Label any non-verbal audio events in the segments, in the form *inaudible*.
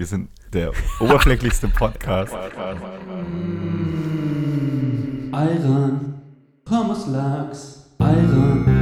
Wir sind der oberflächlichste Podcast. Iron, Pommes Lachs, Iron,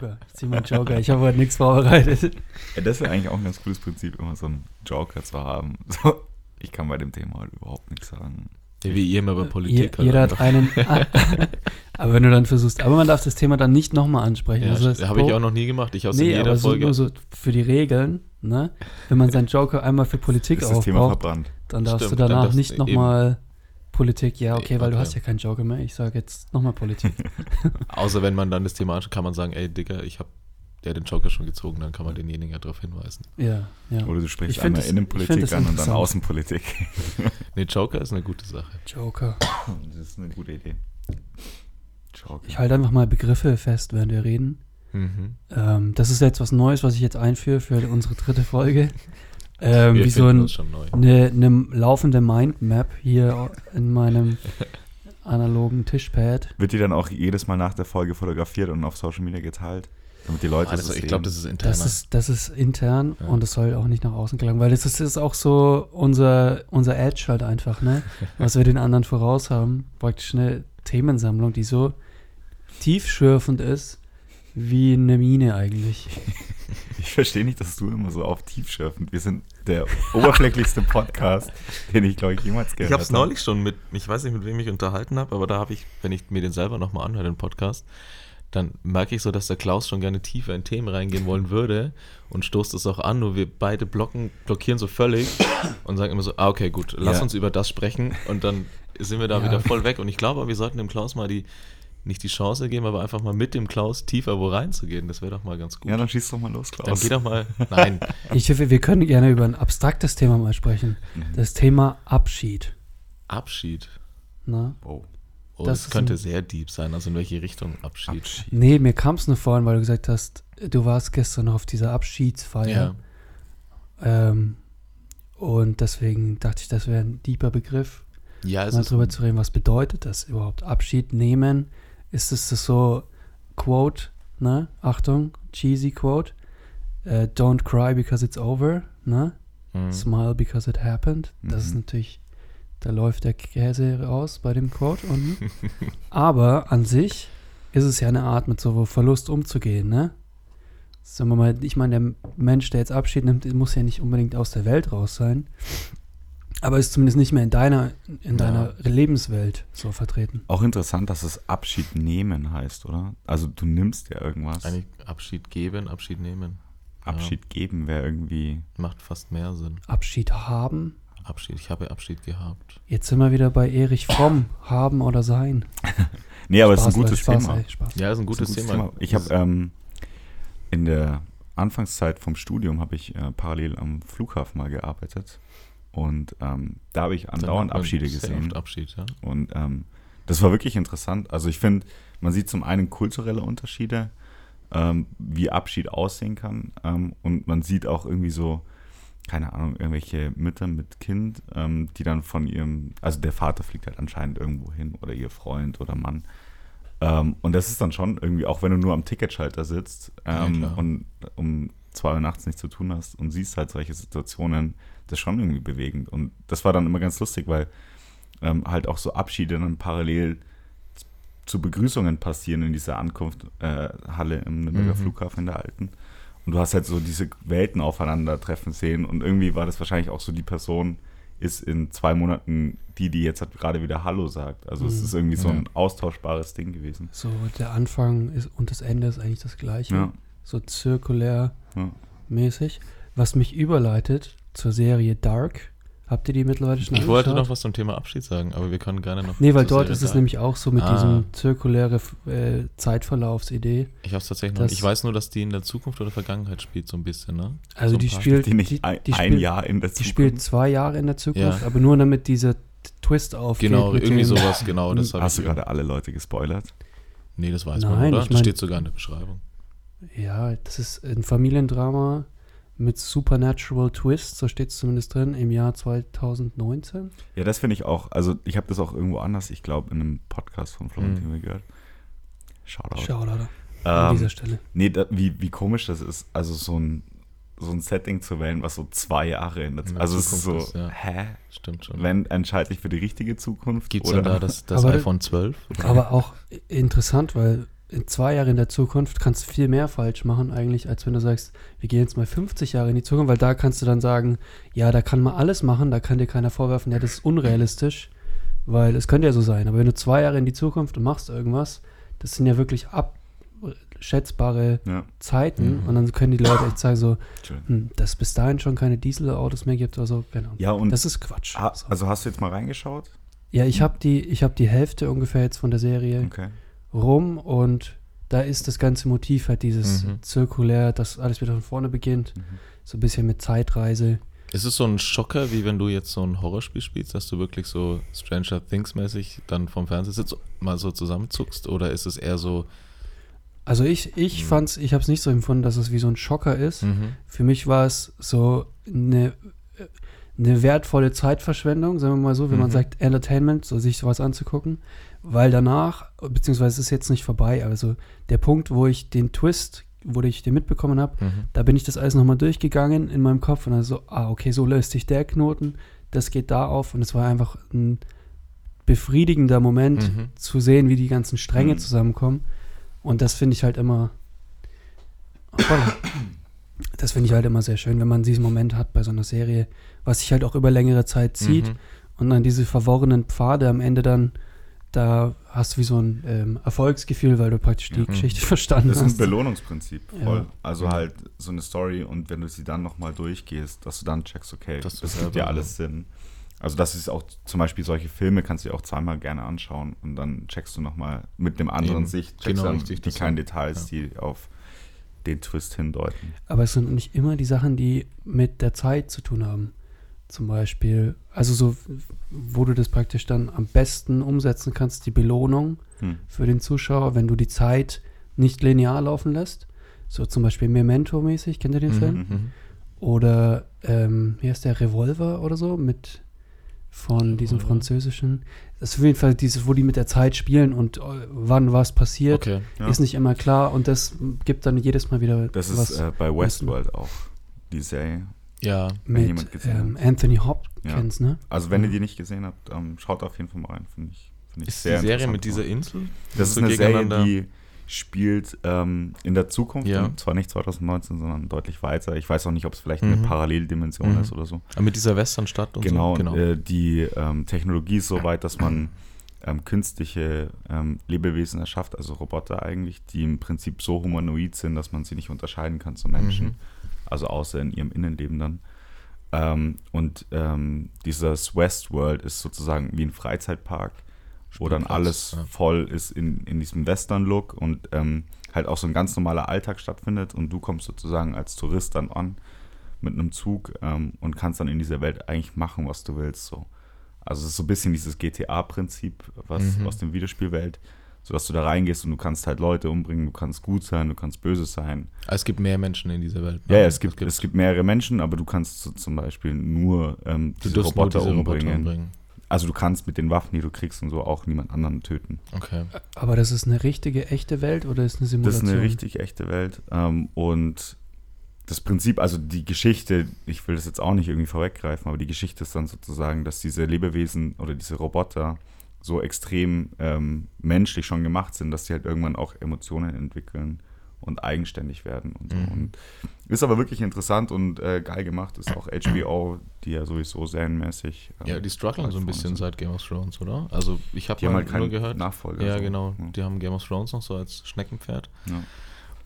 Joker, ich zieh meinen Joker. Ich habe heute nichts vorbereitet. Ja, das wäre eigentlich auch ein ganz cooles Prinzip, immer so einen Joker zu haben. *laughs* So, ich kann bei dem Thema halt überhaupt nichts sagen. Ja, wie ihr immer über Politik Je, jeder hat einen. *laughs* aber wenn du dann versuchst, aber man darf das Thema dann nicht nochmal ansprechen. Ja, Also das habe ich auch noch nie gemacht. Ich aus Nee, jeder aber so, Folge. nur so für die Regeln, ne? Wenn man seinen Joker einmal für Politik Ist das Thema aufbraucht, verbrannt. dann darfst Stimmt, du danach darfst nicht nochmal Politik. Ja, okay, weil du okay. hast ja keinen Joker mehr. Ich sage jetzt nochmal Politik. *laughs* Außer wenn man dann das Thema anschaut, kann man sagen, ey Digga, ich habe der den Joker schon gezogen, dann kann man denjenigen ja darauf hinweisen. ja, ja. Oder du sprichst Ich einmal das- Innenpolitik an und dann. Außenpolitik. *laughs* Nee, Joker ist eine gute Sache. Joker. Das ist eine gute Idee. Joker. Ich halte einfach mal Begriffe fest, während wir reden. Mhm. Ähm, das ist jetzt was Neues, was ich jetzt einführe für unsere dritte Folge. Ähm, wie so ein eine, eine laufende Mindmap hier in meinem *laughs* analogen Tischpad. Wird die dann auch jedes Mal nach der Folge fotografiert und auf Social Media geteilt? Damit die Leute Ah, das das, ich glaube, das ist interner. Das ist, das ist intern Ja. und das soll auch nicht nach außen gelangen, weil das ist, ist auch so unser, unser Edge halt einfach, ne? *laughs* Was wir den anderen voraus haben. Praktisch eine Themensammlung, die so tiefschürfend ist wie eine Mine eigentlich. *laughs* Ich verstehe nicht, dass du immer so auf tiefschürfend. Wir sind der oberflächlichste Podcast, den ich, glaube ich, jemals gehört Ich habe es habe. neulich schon mit, ich weiß nicht, mit wem ich unterhalten habe, aber da habe ich, wenn ich mir den selber nochmal anhöre, den Podcast, dann merke ich so, dass der Klaus schon gerne tiefer in Themen reingehen wollen würde und stoßt es auch an, nur wir beide blocken, blockieren so völlig und sagen immer so, ah, okay, gut, lass Ja. uns über das sprechen und dann sind wir da Ja. wieder voll weg. Und ich glaube, wir sollten dem Klaus mal die, nicht die Chance geben, aber einfach mal mit dem Klaus tiefer wo reinzugehen. Das wäre doch mal ganz gut. Ja, dann schieß doch mal los, Klaus. dann geh doch mal, nein, *laughs* Ich, wir können gerne über ein abstraktes Thema mal sprechen. Mhm. Das Thema Abschied. Abschied. Ne? Wow. Oh, Das das, könnte ein- sehr deep sein. Also in welche Richtung Abschied? Abschied. Nee, mir kam es nur vorhin, weil du gesagt hast, du warst gestern noch auf dieser Abschiedsfeier. Ja. Ähm, und deswegen dachte ich, das wäre ein deeper Begriff, Ja, es mal ist drüber zu reden, was bedeutet das überhaupt? Abschied nehmen? Ist es das so Quote, ne? Achtung, cheesy Quote. Äh, don't cry because it's over, ne? Mhm. Smile because it happened. Das ist Mhm. natürlich, da läuft der Käse raus bei dem Quote unten. *laughs* Aber an sich ist es ja eine Art, mit so Verlust umzugehen, ne? Sagen wir mal, ich meine, der Mensch, der jetzt Abschied nimmt, muss ja nicht unbedingt aus der Welt raus sein. Aber ist zumindest nicht mehr in deiner, in Ja. deiner Lebenswelt so vertreten. Auch interessant, dass es Abschied nehmen heißt, oder? Also du nimmst ja irgendwas. Eigentlich Abschied geben, Abschied nehmen. Abschied geben wäre irgendwie. Macht fast mehr Sinn. Abschied haben. Abschied, ich habe Abschied gehabt. Jetzt sind wir wieder bei Erich Fromm. haben oder sein. *laughs* Nee, aber es ist ein Spaß, gutes Leute, Spaß, Thema. ey, Spaß. Ja, ist ein gutes, ist ein Thema. Ich habe ähm, in der Anfangszeit vom Studium habe ich äh, parallel am Flughafen mal gearbeitet und ähm, da habe ich andauernd Abschiede gesehen Abschied, ja. und ähm, das war wirklich interessant. Also ich finde, man sieht zum einen kulturelle Unterschiede, ähm, wie Abschied aussehen kann ähm, und man sieht auch irgendwie so keine Ahnung, irgendwelche Mütter mit Kind, ähm, die dann von ihrem, also der Vater fliegt halt anscheinend irgendwo hin oder ihr Freund oder Mann. Ähm, und das ist dann schon irgendwie, auch wenn du nur am Ticketschalter sitzt Ja, und um zwei Uhr nachts nichts zu tun hast und siehst halt solche Situationen, das ist schon irgendwie bewegend. Und das war dann immer ganz lustig, weil ähm, halt auch so Abschiede dann parallel zu Begrüßungen passieren in dieser Ankunftshalle äh, Halle im Nürnberger Mhm. Flughafen in der alten. Und du hast halt so diese Welten aufeinandertreffen sehen. Und irgendwie war das wahrscheinlich auch so, die Person ist in zwei Monaten die, die jetzt halt gerade wieder Hallo sagt. Also es Mhm. ist irgendwie so ein austauschbares Ding gewesen. So, der Anfang ist, und das Ende ist eigentlich das gleiche. Ja, So zirkulär ja. mäßig. Was mich überleitet zur Serie Dark. Habt ihr die mittlerweile schon Ich wollte angeschaut? noch was zum Thema Abschied sagen, aber wir können gerne noch. Nee, weil dort Serie ist es sagen. nämlich auch so mit Ah. diesem zirkuläre äh, Zeitverlaufsidee. Ich habe es tatsächlich noch das-. Ich weiß nur, dass die in der Zukunft oder Vergangenheit spielt, so ein bisschen, ne? Also So die spielt, Die nicht die, ein, die ein spielt, Jahr in der die Zukunft. spielt zwei Jahre in der Zukunft, Ja. aber nur damit dieser Twist aufgeht. Genau, irgendwie dem- sowas, genau. Das *laughs* Hast du gerade alle Leute gespoilert? Nee, das weiß Nein, man, oder? ich das mein- steht sogar in der Beschreibung. Ja, das ist ein Familiendrama mit Supernatural Twist, so steht es zumindest drin, im Jahr 2019. Ja, das finde ich auch. Also, ich habe das auch irgendwo anders, ich glaube, in einem Podcast von Florentin Mhm. gehört. Shoutout. Shoutout an Ähm, dieser Stelle. nee, da, wie, wie komisch das ist, also so ein, so ein Setting zu wählen, was so zwei Jahre in der der Also, es ist so, Zukunft ist, ja. hä? Stimmt schon. Wenn entscheide ich für die richtige Zukunft? Gibt es da das, das Aber- iPhone 12? Aber auch interessant, weil in zwei Jahren in der Zukunft kannst du viel mehr falsch machen eigentlich, als wenn du sagst, wir gehen jetzt mal 50 Jahre in die Zukunft, weil da kannst du dann sagen, ja, da kann man alles machen, da kann dir keiner vorwerfen, ja, das ist unrealistisch, weil es könnte ja so sein. Aber wenn du zwei Jahre in die Zukunft und machst irgendwas, das sind ja wirklich abschätzbare Ja, Zeiten Mhm. und dann können die Leute echt sagen so, hm, dass es bis dahin schon keine Dieselautos mehr gibt oder so, Ahnung. Ja, und Das ist Quatsch. ha, So. also hast du jetzt mal reingeschaut? Ja, ich habe die, ich habe die Hälfte ungefähr jetzt von der Serie Okay. Rum und da ist das ganze Motiv halt dieses Mhm. zirkulär, dass alles wieder von vorne beginnt, Mhm. so ein bisschen mit Zeitreise. Ist es so ein Schocker, wie wenn du jetzt so ein Horrorspiel spielst, dass du wirklich so Stranger Things mäßig dann vom Fernseher sitzt, mal so zusammenzuckst? Oder ist es eher so, Also ich, ich Mhm. fand's, ich habe es nicht so empfunden, dass es wie so ein Schocker ist. mhm, Für mich war es so eine, eine wertvolle Zeitverschwendung, sagen wir mal so, wenn man Mhm. sagt Entertainment, so sich sowas anzugucken, weil danach, beziehungsweise es ist jetzt nicht vorbei, aber so der Punkt, wo ich den Twist, wo ich den mitbekommen habe, mhm, Da bin ich das alles nochmal durchgegangen in meinem Kopf und dann so, ah, okay, so löst sich der Knoten, das geht da auf und es war einfach ein befriedigender Moment mhm. zu sehen, wie die ganzen Stränge Mhm. zusammenkommen. Und das finde ich halt immer, Hoppala. Das finde ich halt immer sehr schön, wenn man diesen Moment hat bei so einer Serie, was sich halt auch über längere Zeit zieht Mhm. und dann diese verworrenen Pfade am Ende dann, da hast du wie so ein ähm, Erfolgsgefühl, weil du praktisch die Ja. Geschichte *laughs* verstanden Das ist ein hast. Belohnungsprinzip, voll. Ja. Also Ja. halt so eine Story und wenn du sie dann nochmal durchgehst, dass du dann checkst, okay, das, du gibt ja alles Sinn. Also das ist auch zum Beispiel solche Filme kannst du dir auch zweimal gerne anschauen und dann checkst du nochmal mit dem anderen Eben. Sicht, checkst Genau, dann richtig, die das kleinen Details, die auf den Twist hindeuten. Aber es sind nicht immer die Sachen, die mit der Zeit zu tun haben. Zum Beispiel, also so, wo du das praktisch dann am besten umsetzen kannst, die Belohnung Hm. für den Zuschauer, wenn du die Zeit nicht linear laufen lässt. So zum Beispiel Memento-mäßig, kennt ihr den Mhm, Film? mhm. Oder, ähm, wie heißt der, Revolver oder so, mit von diesem Revolver? französischen. Das ist auf jeden Fall dieses, wo die mit der Zeit spielen und äh, wann was passiert, Okay. Ja. ist nicht immer klar und das gibt dann jedes Mal wieder Das was ist äh, bei Westworld auch, die Serie. Ja, wenn mit jemand gesehen ähm, Anthony Hopkins, ne? Also wenn Ja. ihr die nicht gesehen habt, ähm, schaut auf jeden Fall mal rein, finde ich. Find ich ist die Serie mit dieser. Insel? Das ist so eine Serie, gegeneinander- die spielt ähm, in der Zukunft, Ja. und zwar nicht 2019, sondern deutlich weiter. Ich weiß auch nicht, ob es vielleicht eine Mhm. Paralleldimension Mhm. ist oder so. Ah, mit dieser Westernstadt und Genau, so? und, äh, die ähm, Technologie ist so weit, dass man ähm, künstliche ähm, Lebewesen erschafft, also Roboter eigentlich, die im Prinzip so humanoid sind, dass man sie nicht unterscheiden kann zu Menschen. Mhm. Also außer in ihrem Innenleben dann. Ähm, und ähm, dieses Westworld ist sozusagen wie ein Freizeitpark, wo dann alles ja. voll ist in, in diesem Western-Look und ähm, halt auch so ein ganz normaler Alltag stattfindet und du kommst sozusagen als Tourist dann an mit einem Zug ähm, und kannst dann in dieser Welt eigentlich machen, was du willst. So. Also es ist so ein bisschen dieses GTA-Prinzip was Mhm. aus der Videospielwelt, sodass du da reingehst und du kannst halt Leute umbringen, du kannst gut sein, du kannst böse sein. Ah, Es gibt mehr Menschen in dieser Welt. Ja, ne? ja, es gibt, es gibt mehrere Menschen, aber du kannst so zum Beispiel nur ähm, du diese darfst nur Roboter diese umbringen. Roboter umbringen. Also du kannst mit den Waffen, die du kriegst und so, auch niemand anderen töten. Okay. Aber das ist eine richtige, echte Welt oder ist eine Das Simulation? ist eine richtig echte Welt. Ähm, und das Prinzip, also die Geschichte, ich will das jetzt auch nicht irgendwie vorweggreifen, aber die Geschichte ist dann sozusagen, dass diese Lebewesen oder diese Roboter so extrem ähm, menschlich schon gemacht sind, dass sie halt irgendwann auch Emotionen entwickeln und eigenständig werden und so. Mhm. Und ist aber wirklich interessant und äh, geil gemacht. Ist auch HBO, die ja sowieso serienmäßig. ähm, Ja, die strugglen weit so ein bisschen sind. seit Game of Thrones, oder? Also ich habe mal halt nur gehört. Nachfolger. Ja, so. genau. Ja. Die haben Game of Thrones noch so als Schneckenpferd. Ja.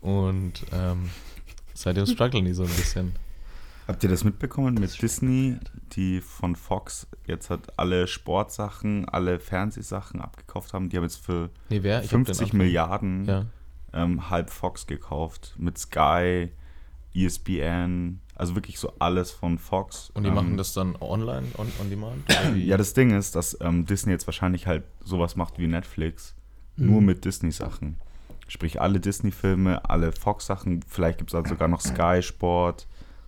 Und ähm, seitdem strugglen die so ein bisschen. Habt ihr das mitbekommen mit Disney, die von Fox jetzt hat alle Sportsachen, alle Fernsehsachen abgekauft haben? Die haben jetzt für Nee, wer? Ich hab den 50 Anfang- Milliarden Ja. Ähm, halb Fox gekauft. Mit Sky, ESPN, also wirklich so alles von Fox. Und die ähm, machen das dann online, on, on demand? *clears throat* Ja, das Ding ist, dass ähm, Disney jetzt wahrscheinlich halt sowas macht wie Netflix, Mhm. nur mit Disney-Sachen. Sprich, alle Disney-Filme, alle Fox-Sachen, vielleicht gibt es halt sogar noch Sky Sport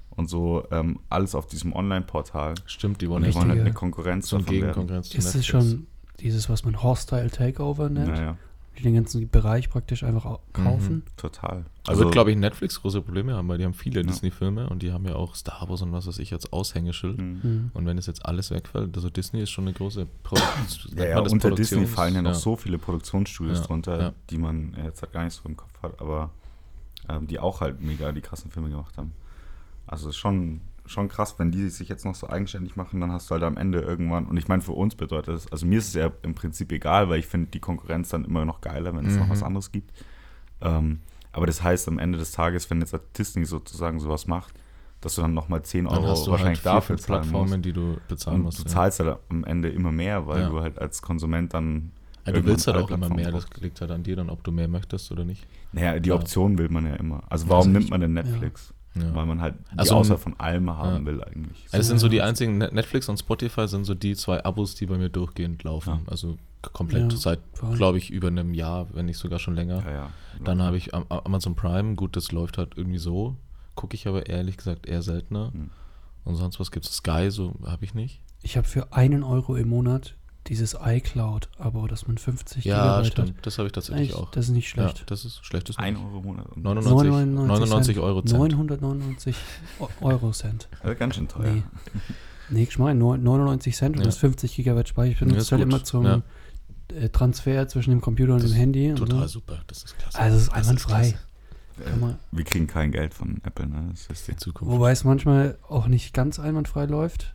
und so, ähm, alles auf diesem Online-Portal. Stimmt, die wollen Die wollen halt eine Konkurrenz so ein davon werden. Gegenkonkurrenz zu Ist es schon dieses, was man Hostile Takeover nennt? Naja, Die den ganzen Bereich praktisch einfach au- kaufen? total. Also wird, glaube ich, Netflix große Probleme haben, weil die haben viele Ja. Disney-Filme und die haben ja auch Star Wars und was weiß ich als Aushängeschild. Mhm. Hm. Und wenn es jetzt alles wegfällt, also Disney ist schon eine große Produktion. Ja, ja, unter Disney fallen ja noch so viele Produktionsstudios Ja, drunter, ja. die man jetzt halt gar nicht so im Kopf hat, aber ähm, die auch halt mega die krassen Filme gemacht haben. Also ist schon, schon krass, wenn die sich jetzt noch so eigenständig machen, dann hast du halt am Ende irgendwann, und ich meine, für uns bedeutet das, also mir ist es ja im Prinzip egal, weil ich finde die Konkurrenz dann immer noch geiler, wenn es noch Mhm. was anderes gibt. Ähm, aber das heißt am Ende des Tages, wenn jetzt halt Disney sozusagen sowas macht, dass du dann nochmal 10 Dann Euro hast du wahrscheinlich halt dafür zahlen Plattformen, musst. die du bezahlen Und musst. du ja. zahlst halt am Ende immer mehr, weil Ja. du halt als Konsument dann. Du willst halt auch immer mehr, das liegt halt an dir dann, ob du mehr möchtest oder nicht. Naja, die. Option will man ja immer. Also warum also nimmt man denn. Netflix? Ja. Weil man halt die Also, Auswahl von allem haben ja. will eigentlich. Also das sind so die einzigen, Net- Netflix und Spotify sind so die zwei Abos, die bei mir durchgehend laufen. Ja. Also komplett Ja, seit, glaube ich, über einem Jahr, wenn nicht sogar schon länger. Ja, ja. Dann habe ich Am- Amazon Prime, gut, das läuft halt irgendwie so. Gucke ich aber ehrlich gesagt eher seltener. Hm. Und sonst was gibt es? Sky, so habe ich nicht. Ich habe für einen Euro im Monat dieses iCloud-Abo, dass man 50 Ja, Gigabyte stimmt. hat. Das habe ich tatsächlich auch. Das ist nicht ja, schlecht. das ist schlecht. Ein nicht. Euro im Monat. Und 99, 99 99 Cent. Euro Cent. 999 O- *laughs* Euro Cent. Also ganz schön teuer. Nee. Nee, ich meine 99 Cent und Ja. das 50 Gigabyte Speicher. Ich Ja, benutze ist halt gut. immer zum Ja. äh, Transfer zwischen dem Computer und Das dem Handy. Total so. super. Das ist klasse. Also es ist Das einwandfrei. man, Wir kriegen kein Geld von Apple, ne? Das ist Die Zukunft. wobei es manchmal auch nicht ganz einwandfrei läuft.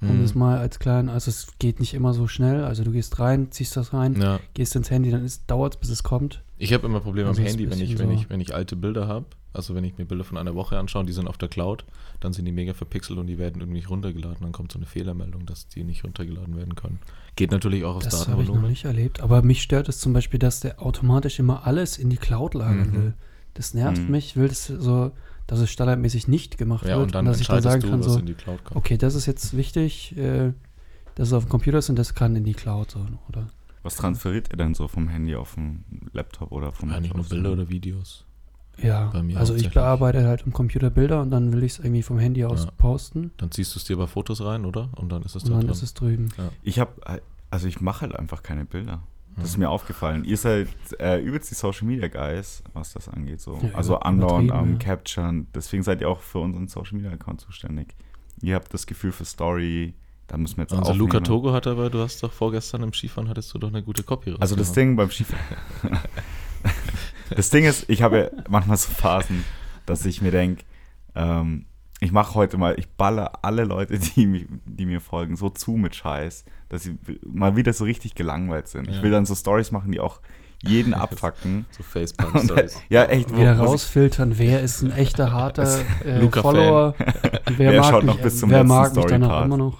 Um Mhm. das mal als kleinen, also es geht nicht immer so schnell. Also du gehst rein, ziehst das rein, ja. gehst ins Handy, dann dauert es, bis es kommt. Ich habe immer Probleme Also am Handy, wenn ich, wenn, so- ich, wenn ich alte Bilder habe. Also wenn ich mir Bilder von einer Woche anschaue, die sind auf der Cloud, dann sind die mega verpixelt und die werden irgendwie nicht runtergeladen. Dann kommt so eine Fehlermeldung, dass die nicht runtergeladen werden können. Geht natürlich auch aus Das habe ich noch Datenvolumen. nicht erlebt. Aber mich stört es zum Beispiel, dass der automatisch immer alles in die Cloud lagern Mhm. will. Das nervt Mhm. mich. Ich will das so, dass es standardmäßig nicht gemacht Ja, wird. und dann dass ich dann sagen du, kann, was so, in die Cloud kommt. okay, das ist jetzt wichtig, äh, dass es auf dem Computer ist und das kann in die Cloud so, oder? Was transferiert ihr denn so vom Handy auf den Laptop oder vom Eigentlich nur Laptop? Bilder oder Videos. Ja, Bei mir also ich bearbeite halt am Computer Bilder und dann will ich es irgendwie vom Handy aus Ja. posten Dann ziehst du es dir bei Fotos rein, oder? Und dann ist es und da dann drin. ist es drüben. Ich habe, also ich mache halt einfach keine Bilder. Das ist mir aufgefallen. Ihr seid äh, übelst die Social Media Guys, was das angeht. So. Ja, also andauernd am ja. Capturen. Deswegen seid ihr auch für unseren Social Media Account zuständig. Ihr habt das Gefühl für Story. Da müssen wir jetzt aufnehmen. Luca Togo hat aber, du hast doch vorgestern im Skifahren, hattest du doch eine gute Copy Also das. Ding beim Skifahren. *laughs* das Ding ist, ich habe ja manchmal so Phasen, dass ich mir denke, ähm, ich mache heute mal, ich baller alle Leute, *laughs* die, mich, die mir folgen, so zu mit Scheiß, dass sie mal wieder so richtig gelangweilt sind. Ich Ja. will dann so Stories machen, die auch jeden *laughs* abfacken. So *laughs* Und, Facepalm-Stories. ja, echt. wo- Wieder rausfiltern, wer ist ein echter harter äh. Follower, wer, Wer mag schaut mich, noch bis zum wer letzten mag mich danach Story-Part? immer noch.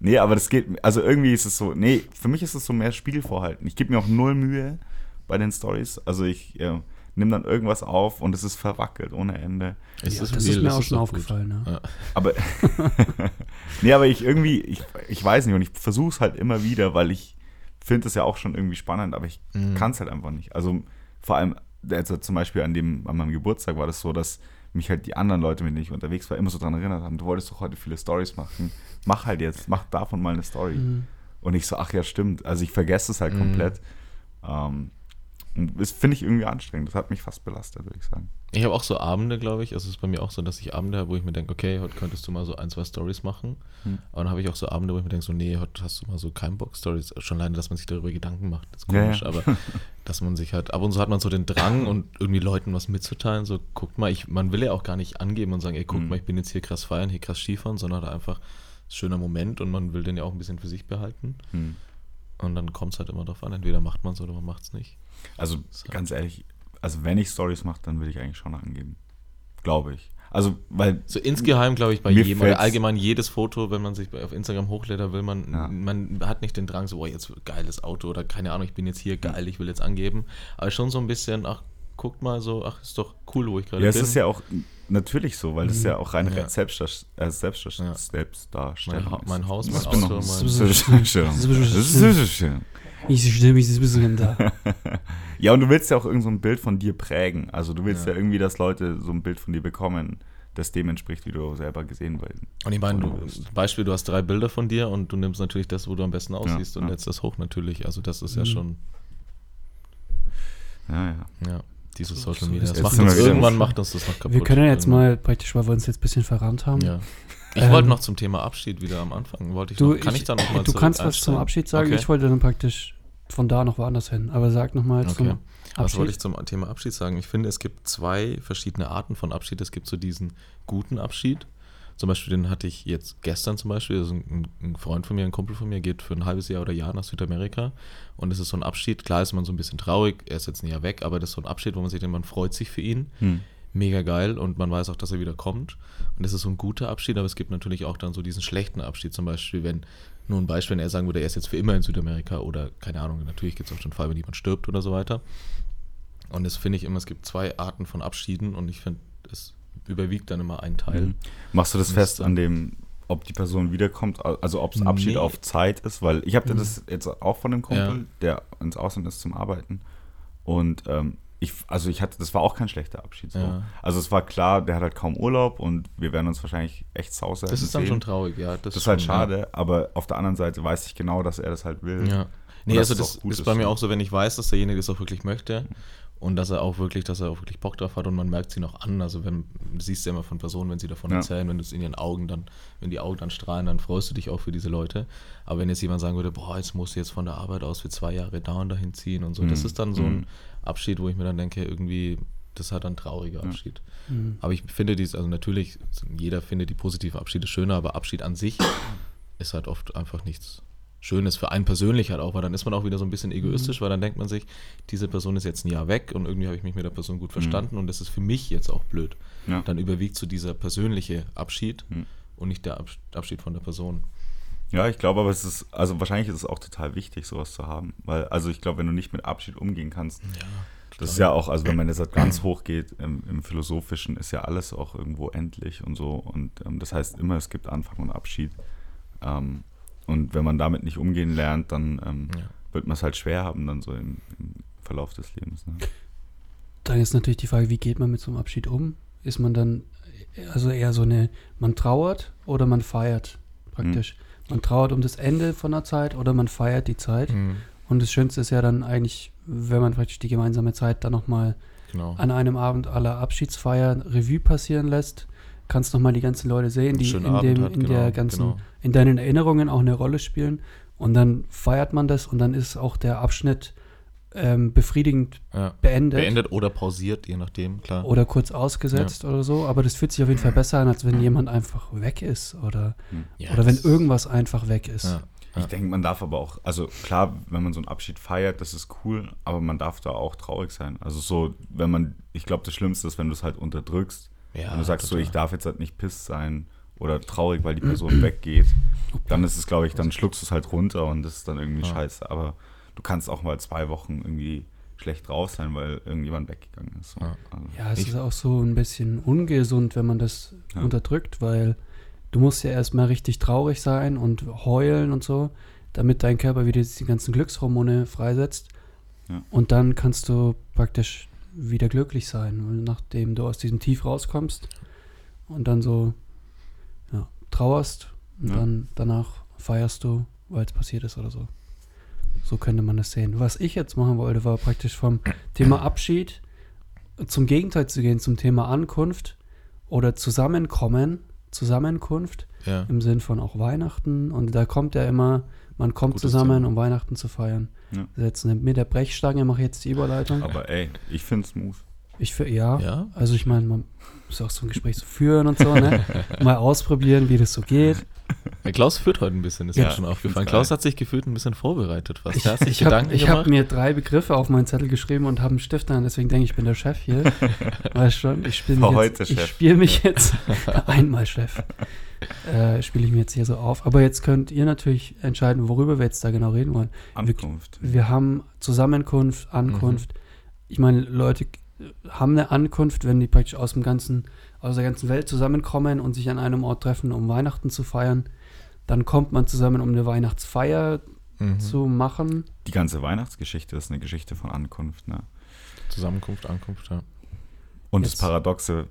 Nee, aber das geht, also irgendwie ist es so, nee, für mich ist es so mehr Spielvorhalten. Ich gebe mir auch null Mühe bei den Stories. Also ich äh, nehme dann irgendwas auf und es ist verwackelt ohne Ende. Es Ja, ist das real, ist mir das auch schon aufgefallen. Ne? Ja. Aber *laughs* *laughs* nee, aber ich irgendwie, ich, ich weiß nicht und ich versuche es halt immer wieder, weil ich finde es ja auch schon irgendwie spannend, aber ich Mhm. kann es halt einfach nicht. Also vor allem, also zum Beispiel an dem, an meinem Geburtstag war das so, dass mich halt die anderen Leute, mit denen ich unterwegs war, immer so daran erinnert haben, du wolltest doch heute viele Stories machen. Mach halt jetzt, mach davon mal eine Story. Mhm. Und ich so, ach ja, stimmt. Also ich vergesse es halt Mhm. komplett. Ähm, das finde ich irgendwie anstrengend. Das hat mich fast belastet, würde ich sagen. Ich habe auch so Abende, glaube ich. Also es ist bei mir auch so, dass ich Abende habe, wo ich mir denke, okay, heute könntest du mal so ein, zwei Stories machen. Hm. Aber dann habe ich auch so Abende, wo ich mir denke, so, nee, heute hast du mal so keinen Bock Stories. Schon alleine, dass man sich darüber Gedanken macht. Das ist Ja, komisch, ja. aber *laughs* dass man sich halt, ab und zu hat man so den Drang und irgendwie Leuten was mitzuteilen. So, guckt mal, ich, man will ja auch gar nicht angeben und sagen, ey, guck Hm. mal, ich bin jetzt hier krass feiern, hier krass Skifahren, sondern halt einfach ein schöner Moment und man will den ja auch ein bisschen für sich behalten. Hm. Und dann kommt es halt immer darauf an, entweder macht man es oder man macht es nicht. Also So. ganz ehrlich, also wenn ich Stories mache, dann will ich eigentlich schon angeben. Glaube ich. Also, weil So insgeheim, glaube ich, bei jedem, oder allgemein jedes Foto, wenn man sich auf Instagram hochlädt, da will man, Ja. man hat nicht den Drang, so, boah, jetzt geiles Auto oder keine Ahnung, ich bin jetzt hier geil, ich will jetzt angeben. Aber schon so ein bisschen, ach, guckt mal so, ach, ist doch cool, wo ich gerade Ja, bin. es ist ja auch natürlich so, weil das ist ja auch reine Ja. Selbstdar äh, Selbstdar Ja. Selbstdarstellung. Mein Ha- mein Haus, ist. mein Auto, *laughs* mein- Das ist schön. Ich stimme, ich bin da. *laughs* Ja, und du willst ja auch irgend so ein Bild von dir prägen. Also du willst ja, Ja. irgendwie, dass Leute so ein Bild von dir bekommen, das dem entspricht, wie du selber gesehen willst. Und ich meine, du, bist. Beispiel, du hast drei Bilder von dir und du nimmst natürlich das, wo du am besten aussiehst und ja. lädst das hoch natürlich. Also das ist ja Mhm. schon, Ja, ja. ja, dieses So- Social so Media. Das macht uns, irgendwann macht uns das noch kaputt. Wir können ja jetzt Irgendwann. mal praktisch, weil wir uns jetzt ein bisschen verrannt haben. Ja. Ich Ähm, wollte noch zum Thema Abschied wieder am Anfang. Wollte ich Du, noch, kann ich, da noch mal du kannst was zum Abschied sagen. Okay. Ich wollte dann praktisch von da noch woanders hin. Aber sag nochmal Okay. zum Was Abschied. wollte ich zum Thema Abschied sagen? Ich finde, es gibt zwei verschiedene Arten von Abschied. Es gibt so diesen guten Abschied. Zum Beispiel, den hatte ich jetzt gestern zum Beispiel. Also ein, ein Freund von mir, ein Kumpel von mir, geht für ein halbes Jahr oder Jahr nach Südamerika. Und es ist so ein Abschied. Klar ist man so ein bisschen traurig, er ist jetzt ein Jahr weg, aber das ist so ein Abschied, wo man sich denkt, man freut sich für ihn. Hm. Mega geil und man weiß auch, dass er wieder kommt. Und das ist so ein guter Abschied, aber es gibt natürlich auch dann so diesen schlechten Abschied. Zum Beispiel, wenn, nur ein Beispiel, wenn er sagen würde, er ist jetzt für immer in Südamerika oder keine Ahnung, natürlich gibt es auch den Fall, wenn jemand stirbt oder so weiter. Und das finde ich immer, es gibt zwei Arten von Abschieden und ich finde, es überwiegt dann immer ein Teil. Mhm. Machst du das fest ist an dem, ob die Person wiederkommt, also ob es Abschied Nee. auf Zeit ist? Weil ich habe Mhm. das jetzt auch von einem Kumpel, Ja. der ins Ausland ist zum Arbeiten. Und ähm, ich, also ich hatte, das war auch kein schlechter Abschied. So. Ja. Also es war klar, der hat halt kaum Urlaub und wir werden uns wahrscheinlich echt sauser. Das ist dann schon traurig, ja. Das ist halt schon, schade, aber auf der anderen Seite weiß ich genau, dass er das halt will. Ja. Nee, also das ist ist, bei mir ja. auch so, wenn ich weiß, dass derjenige das auch wirklich möchte und dass er auch wirklich, dass er auch wirklich Bock drauf hat und man merkt sie noch an. Also wenn du siehst ja immer von Personen, wenn sie davon Ja. erzählen, wenn du es in ihren Augen dann, wenn die Augen dann strahlen, dann freust du dich auch für diese Leute. Aber wenn jetzt jemand sagen würde, boah, jetzt musst du jetzt von der Arbeit aus für zwei Jahre da und dahin ziehen und so, das Mhm. ist dann so Mhm. ein Abschied, wo ich mir dann denke, irgendwie, das ist halt ein trauriger Abschied. Mhm. Aber ich finde dies, also natürlich, jeder findet die positive Abschiede schöner, aber Abschied an sich *coughs* ist halt oft einfach nichts Schönes für einen persönlich halt auch, weil dann ist man auch wieder so ein bisschen egoistisch, weil dann denkt man sich, diese Person ist jetzt ein Jahr weg und irgendwie habe ich mich mit der Person gut verstanden und das ist für mich jetzt auch blöd. Ja. Dann überwiegt so dieser persönliche Abschied Mhm. und nicht der Abs- Abschied von der Person. Ja, ich glaube aber, es ist, also wahrscheinlich ist es auch total wichtig, sowas zu haben. Weil, also ich glaube, wenn du nicht mit Abschied umgehen kannst, Ja, das ist ja auch, also wenn man jetzt halt ganz hoch geht im, im Philosophischen, ist ja alles auch irgendwo endlich und so. Und ähm, das heißt immer, es gibt Anfang und Abschied. Ähm, und wenn man damit nicht umgehen lernt, dann ähm, Ja. wird man es halt schwer haben, dann so im, im Verlauf des Lebens. Ne? Dann ist natürlich die Frage, wie geht man mit so einem Abschied um? Ist man dann, also eher so eine, man trauert oder man feiert praktisch? Man trauert um das Ende von der Zeit oder man feiert die Zeit. Mhm. Und das Schönste ist ja dann eigentlich, wenn man praktisch die gemeinsame Zeit dann nochmal Genau. an einem Abend aller Abschiedsfeier Revue passieren lässt. Kannst nochmal die ganzen Leute sehen, die in, Abend dem, hat, in genau, der ganzen, genau. in deinen Erinnerungen auch eine Rolle spielen. Und dann feiert man das und dann ist auch der Abschnitt ähm, befriedigend Ja. beendet. Beendet oder pausiert, je nachdem, klar. Oder kurz ausgesetzt oder so, aber das fühlt sich auf jeden Fall besser an, als wenn jemand einfach weg ist oder, Ja, oder wenn irgendwas einfach weg ist. Ja. Ich denke, man darf aber auch, also klar, wenn man so einen Abschied feiert, das ist cool, aber man darf da auch traurig sein. Also so, wenn man, ich glaube, das Schlimmste ist, wenn du es halt unterdrückst. Ja, wenn du sagst so, total. ich darf jetzt halt nicht piss sein oder traurig, weil die *clears throat* Person weggeht, dann ist es, glaube ich, dann schluckst du es halt runter und das ist dann irgendwie Ja. scheiße. Aber du kannst auch mal zwei Wochen irgendwie schlecht drauf sein, weil irgendjemand weggegangen ist. Ja. Also, Ja, es ist auch so ein bisschen ungesund, wenn man das Ja. unterdrückt, weil du musst ja erstmal richtig traurig sein und heulen und so, damit dein Körper wieder die ganzen Glückshormone freisetzt. Ja. Und dann kannst du praktisch wieder glücklich sein, nachdem du aus diesem Tief rauskommst und dann so ja, trauerst und Ja. dann danach feierst du, weil es passiert ist oder so. So könnte man das sehen. Was ich jetzt machen wollte, war praktisch vom Thema Abschied zum Gegenteil zu gehen, zum Thema Ankunft oder Zusammenkommen, Zusammenkunft Ja. im Sinn von auch Weihnachten. Und da kommt ja immer, man kommt Gutes zusammen, Thema. um Weihnachten zu feiern. Ja. Jetzt mit der Brechstange mache ich jetzt die Überleitung. aber ey, ich finde es smooth. Ich für ja. Ja? Also ich meine, man muss auch so ein Gespräch so führen und so, ne? *laughs* Mal ausprobieren, wie das so geht. Ja, Klaus führt heute ein bisschen, ist Ja, mir schon aufgefallen. Klaus hat sich gefühlt ein bisschen vorbereitet fast. Ich, *laughs* ich habe hab mir drei Begriffe auf meinen Zettel geschrieben und habe einen Stift an, deswegen denke ich, ich bin der Chef hier. *laughs* weißt schon, ich spiele spiel mich jetzt einmal Chef. Äh, spiele ich mir jetzt hier so auf. Aber jetzt könnt ihr natürlich entscheiden, worüber wir jetzt da genau reden wollen. Ankunft. Wir haben Zusammenkunft, Ankunft. Mhm. Ich meine, Leute haben eine Ankunft, wenn die praktisch aus dem ganzen, aus der ganzen Welt zusammenkommen und sich an einem Ort treffen, um Weihnachten zu feiern. Dann kommt man zusammen, um eine Weihnachtsfeier Mhm. zu machen. Die ganze Weihnachtsgeschichte ist eine Geschichte von Ankunft. Ne? Zusammenkunft, Ankunft, ja. Und Jetzt- das Paradoxe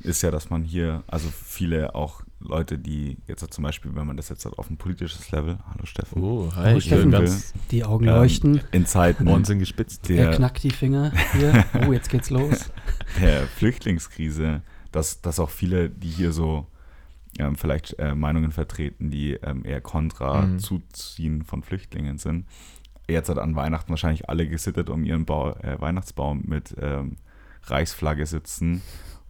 ist ja, dass man hier, also viele auch Leute, die jetzt zum Beispiel, wenn man das jetzt auf ein politisches Level, hallo Steffen, Oh, hi, hi, Steffen. ganz Die Augen Ähm, leuchten, in Zeiten Ohren sind gespitzt. er der, knackt die Finger hier. *laughs* Oh, jetzt geht's los. der Flüchtlingskrise, dass, dass auch viele, die hier so ähm, vielleicht äh, Meinungen vertreten, die ähm, eher kontra Mhm. Zuziehen von Flüchtlingen sind, jetzt hat an Weihnachten wahrscheinlich alle gesittet um ihren Bau, äh, Weihnachtsbaum mit ähm, Reichsflagge sitzen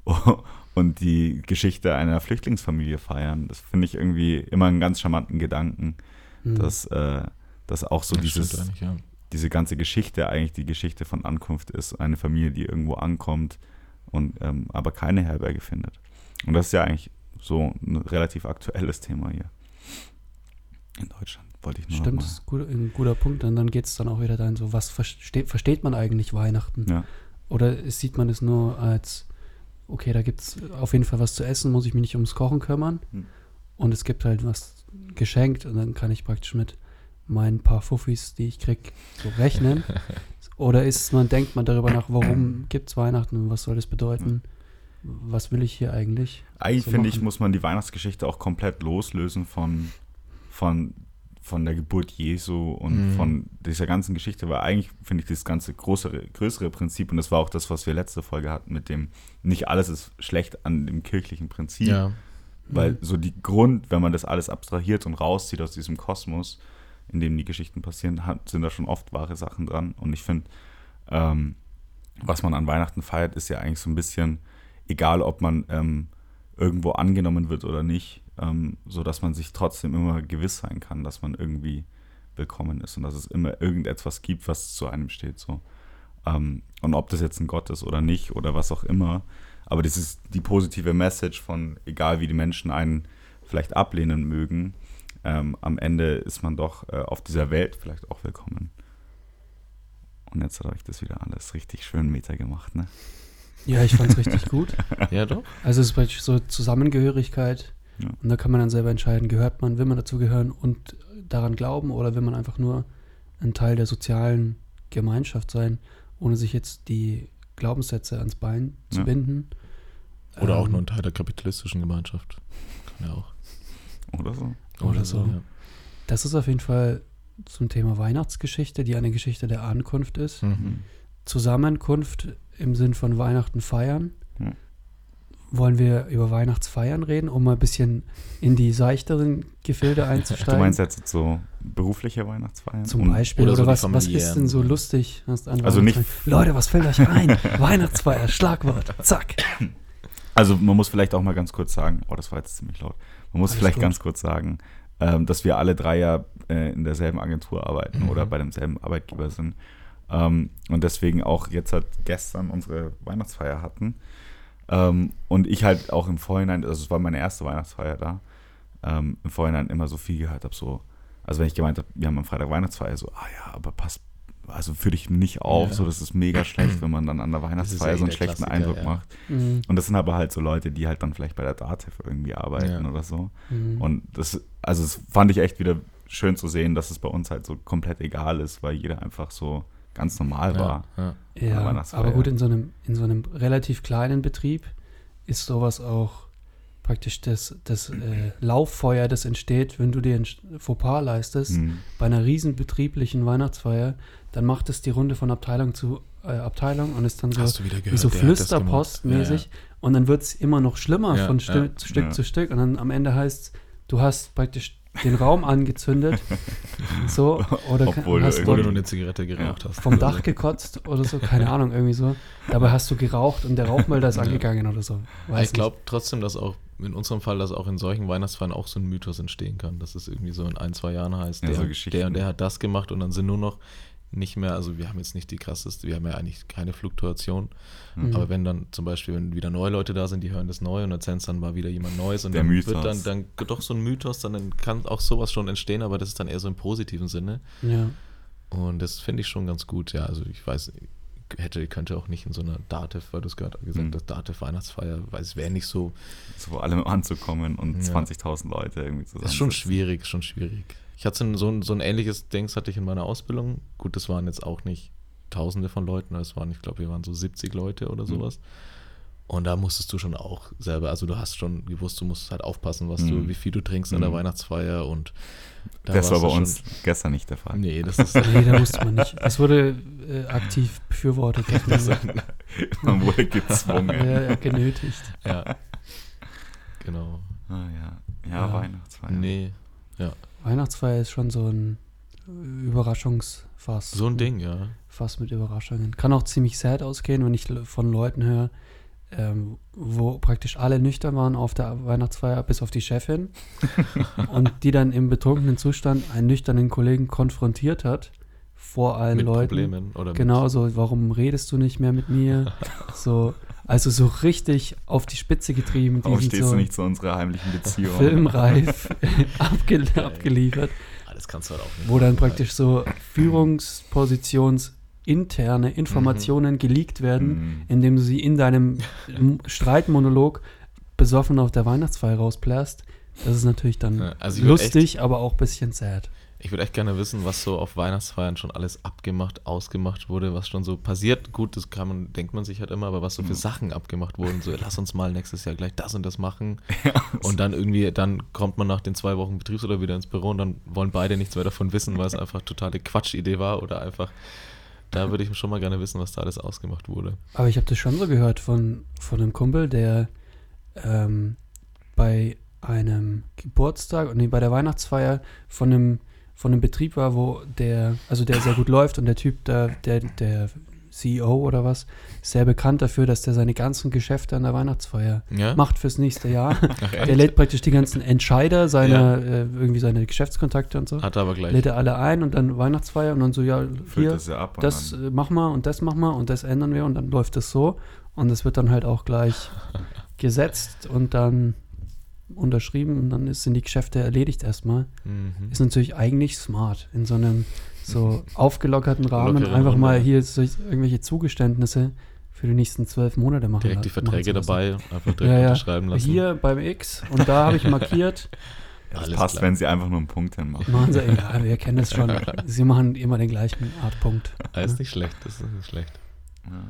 *laughs* und die Geschichte einer Flüchtlingsfamilie feiern. Das finde ich irgendwie immer einen ganz charmanten Gedanken, Hm. dass, äh, dass auch so Das dieses, ja. diese ganze Geschichte eigentlich die Geschichte von Ankunft ist. Eine Familie, die irgendwo ankommt und ähm, aber keine Herberge findet. Und das ist ja eigentlich so ein relativ aktuelles Thema hier in Deutschland. Wollte ich nur Stimmt, das ist gut, ein guter Punkt. Und dann geht es dann auch wieder dahin, so was versteht, versteht man eigentlich Weihnachten? Ja. Oder sieht man es nur als, okay, da gibt es auf jeden Fall was zu essen, muss ich mich nicht ums Kochen kümmern. Hm. Und es gibt halt was geschenkt und dann kann ich praktisch mit meinen paar Fuffis, die ich krieg, so rechnen. *laughs* Oder ist man, denkt man darüber nach, warum gibt es Weihnachten und was soll das bedeuten? Was will ich hier eigentlich? Eigentlich so finde ich, muss man die Weihnachtsgeschichte auch komplett loslösen von, von, von der Geburt Jesu und Mhm. von dieser ganzen Geschichte, weil eigentlich finde ich das ganze größere, größere Prinzip, und das war auch das, was wir letzte Folge hatten, mit dem, nicht alles ist schlecht an dem kirchlichen Prinzip, Ja, weil Mhm. so die Grund, wenn man das alles abstrahiert und rauszieht aus diesem Kosmos, in dem die Geschichten passieren, hat, sind da schon oft wahre Sachen dran. Und ich finde, ähm, was man an Weihnachten feiert, ist ja eigentlich so ein bisschen, egal ob man ähm, irgendwo angenommen wird oder nicht, ähm, so dass man sich trotzdem immer gewiss sein kann, dass man irgendwie willkommen ist und dass es immer irgendetwas gibt, was zu einem steht. So. Ähm, und ob das jetzt ein Gott ist oder nicht oder was auch immer. Aber das ist die positive Message von, egal wie die Menschen einen vielleicht ablehnen mögen, ähm, am Ende ist man doch äh, auf dieser Welt vielleicht auch willkommen. Und jetzt habe ich das wieder alles richtig schön Meter gemacht, ne? Ja, ich fand es richtig gut. *laughs* ja doch. Also es ist praktisch so Zusammengehörigkeit. Ja. Und da kann man dann selber entscheiden, gehört man, will man dazu gehören und daran glauben oder will man einfach nur ein Teil der sozialen Gemeinschaft sein, ohne sich jetzt die Glaubenssätze ans Bein zu Ja. binden. Oder auch Ähm, nur ein Teil der kapitalistischen Gemeinschaft. Kann ja auch. Oder so. Oder so. ja. Das ist auf jeden Fall zum Thema Weihnachtsgeschichte, die eine Geschichte der Ankunft ist. Mhm. Zusammenkunft im Sinn von Weihnachten feiern. Ja. Wollen wir über Weihnachtsfeiern reden, um mal ein bisschen in die seichteren Gefilde *laughs* Du einzusteigen? meinst jetzt so berufliche Weihnachtsfeiern? Zum Beispiel. oder Oder, so was, was ist denn so lustig? Also nicht- Leute, was fällt euch ein? *laughs* Weihnachtsfeier, Schlagwort, zack. Also man muss vielleicht auch mal ganz kurz sagen, oh, das war jetzt ziemlich laut. Man muss Alles vielleicht gut. ganz kurz sagen, ähm, dass wir alle drei ja äh, in derselben Agentur arbeiten Mhm. oder bei demselben Arbeitgeber sind. Ähm, und deswegen auch jetzt halt gestern unsere Weihnachtsfeier hatten. Ähm, und ich halt auch im Vorhinein, also es war meine erste Weihnachtsfeier da, ähm, im Vorhinein immer so viel gehört habe, so, also wenn ich gemeint habe, wir haben am Freitag Weihnachtsfeier, so, ah ja, aber pass, also führ dich nicht auf, Ja. so, das ist mega schlecht, wenn man dann an der Weihnachtsfeier eh so einen schlechten Klassiker, Eindruck ja. macht. Mhm. Und das sind aber halt so Leute, die halt dann vielleicht bei der DATEV irgendwie arbeiten Ja. oder so. Mhm. Und das, also das fand ich echt wieder schön zu sehen, dass es bei uns halt so komplett egal ist, weil jeder einfach so ganz normal war. Ja, ja. ja, Weihnachtsfeier. aber gut, in so, einem, in so einem relativ kleinen Betrieb ist sowas auch praktisch das, das äh, Lauffeuer, das entsteht, wenn du dir ein Fauxpas leistest. Hm. bei einer riesen betrieblichen Weihnachtsfeier, dann macht es die Runde von Abteilung zu äh, Abteilung und ist dann so Hast du wieder gehört? wie so Flüsterpostmäßig gemacht. und dann wird es immer noch schlimmer Ja, von Stück, ja, Stück ja. zu Stück und dann am Ende heißt du hast praktisch den Raum angezündet so oder Obwohl du hast Ja, ja. Du nur eine Zigarette geraucht hast. vom Dach gekotzt oder so, keine Ahnung, irgendwie so. Dabei hast du geraucht und der Rauchmelder ist Ja. angegangen oder so. Weiß ich glaube trotzdem, dass auch in unserem Fall, dass auch in solchen Weihnachtsfeiern auch so ein Mythos entstehen kann, dass es irgendwie so in ein, zwei Jahren heißt, Ja, der, so der und der hat das gemacht und dann sind nur noch nicht mehr, also wir haben jetzt nicht die krasseste, wir haben ja eigentlich keine Fluktuation, Mhm. aber wenn dann zum Beispiel, wenn wieder neue Leute da sind, die hören das neu und erzählen es dann mal wieder jemand Neues und Der dann Mythos. wird dann, dann doch so ein Mythos, dann kann auch sowas schon entstehen, aber das ist dann eher so im positiven Sinne. Ja. und das finde ich schon ganz gut, ja, also ich weiß, hätte, könnte auch nicht in so einer Dativ, weil du es gerade gesagt Mhm. hast, Dativ Weihnachtsfeier, weil es wäre nicht so, So vor allem anzukommen und Ja. 20.000 Leute irgendwie zusammen. das ist schon schwierig, schon schwierig. Ich hatte so ein, so ein, ähnliches Dings hatte ich in meiner Ausbildung. Gut, das waren jetzt auch nicht Tausende von Leuten, es waren, ich glaube, wir waren so 70 Leute oder Mhm. sowas. Und da musstest du schon auch selber, also du hast schon gewusst, du musst halt aufpassen, was Mhm. du, wie viel du trinkst an der Mhm. Weihnachtsfeier und da Das war bei uns gestern nicht der Fall. Nee, das *laughs* ist Nee, da musste man nicht. Das wurde äh, aktiv befürwortet. Man, Man wurde gezwungen. ja, ja, genötigt. ja. Genau. Ah, ja. ja, Ja. Weihnachtsfeier. Nee, Weihnachtsfeier ist schon so ein Überraschungsfass. so ein Ding, ja. Fass mit Überraschungen. Kann auch ziemlich sad ausgehen, wenn ich von Leuten höre, ähm, wo praktisch alle nüchtern waren auf der Weihnachtsfeier, bis auf die Chefin. *laughs* und die dann im betrunkenen Zustand einen nüchternen Kollegen konfrontiert hat vor allen Mit Leuten. Problemen oder Genau so, warum redest du nicht mehr mit mir? *laughs* so, also so richtig auf die Spitze getrieben, Warum stehst so du nicht zu unserer heimlichen Beziehung? filmreif *laughs* abge Geil. abgeliefert, das kannst du halt auch nicht. wo dann praktisch so führungspositionsinterne Informationen geleakt werden, Mhm. indem du sie in deinem *laughs* Streitmonolog besoffen auf der Weihnachtsfeier rausplärst. Das ist natürlich dann Ja, also lustig, aber auch ein bisschen sad. Ich würde echt gerne wissen, was so auf Weihnachtsfeiern schon alles abgemacht, ausgemacht wurde, was schon so passiert. Gut, das kann man, denkt man sich halt immer, aber was so für Mhm. Sachen abgemacht wurden. So, lass uns mal nächstes Jahr gleich das und das machen. *laughs* Und dann irgendwie, dann kommt man nach den zwei Wochen Betriebsurlaub wieder ins Büro und dann wollen beide nichts mehr davon wissen, weil es *laughs* einfach totale Quatschidee war oder einfach, da würde ich schon mal gerne wissen, was da alles ausgemacht wurde. Aber ich habe das schon so gehört von, von einem Kumpel, der ähm, bei einem Geburtstag, nee, bei der Weihnachtsfeier von einem, von einem Betrieb war, wo der, also der sehr gut läuft und der Typ, der, der, der CEO oder was, ist sehr bekannt dafür, dass der seine ganzen Geschäfte an der Weihnachtsfeier Ja? macht fürs nächste Jahr. Ach, Der lädt praktisch die ganzen Entscheider, seine, Ja. äh, irgendwie seine Geschäftskontakte und so, Hat er aber gleich. lädt er alle ein und dann Weihnachtsfeier und dann so, ja, hier, das ja ab. das äh, machen wir und das machen wir und das ändern wir und dann läuft das so und es wird dann halt auch gleich *laughs* gesetzt und dann unterschrieben und dann ist, sind die Geschäfte erledigt erstmal. Mhm. Ist natürlich eigentlich smart in so einem so *laughs* aufgelockerten Rahmen Lockeren einfach mal hier so irgendwelche Zugeständnisse für die nächsten zwölf Monate machen. Direkt die Verträge dabei, einfach direkt Ja, ja. unterschreiben lassen. Hier beim X und da habe ich markiert. Ja, *laughs* das Alles passt, klar. wenn sie einfach nur einen Punkt hinmachen. Machen sie, *laughs* ja, wir kennen das schon. Sie machen immer den gleichen Artpunkt. Ah, ist nicht schlecht, das ist nicht schlecht. Ja.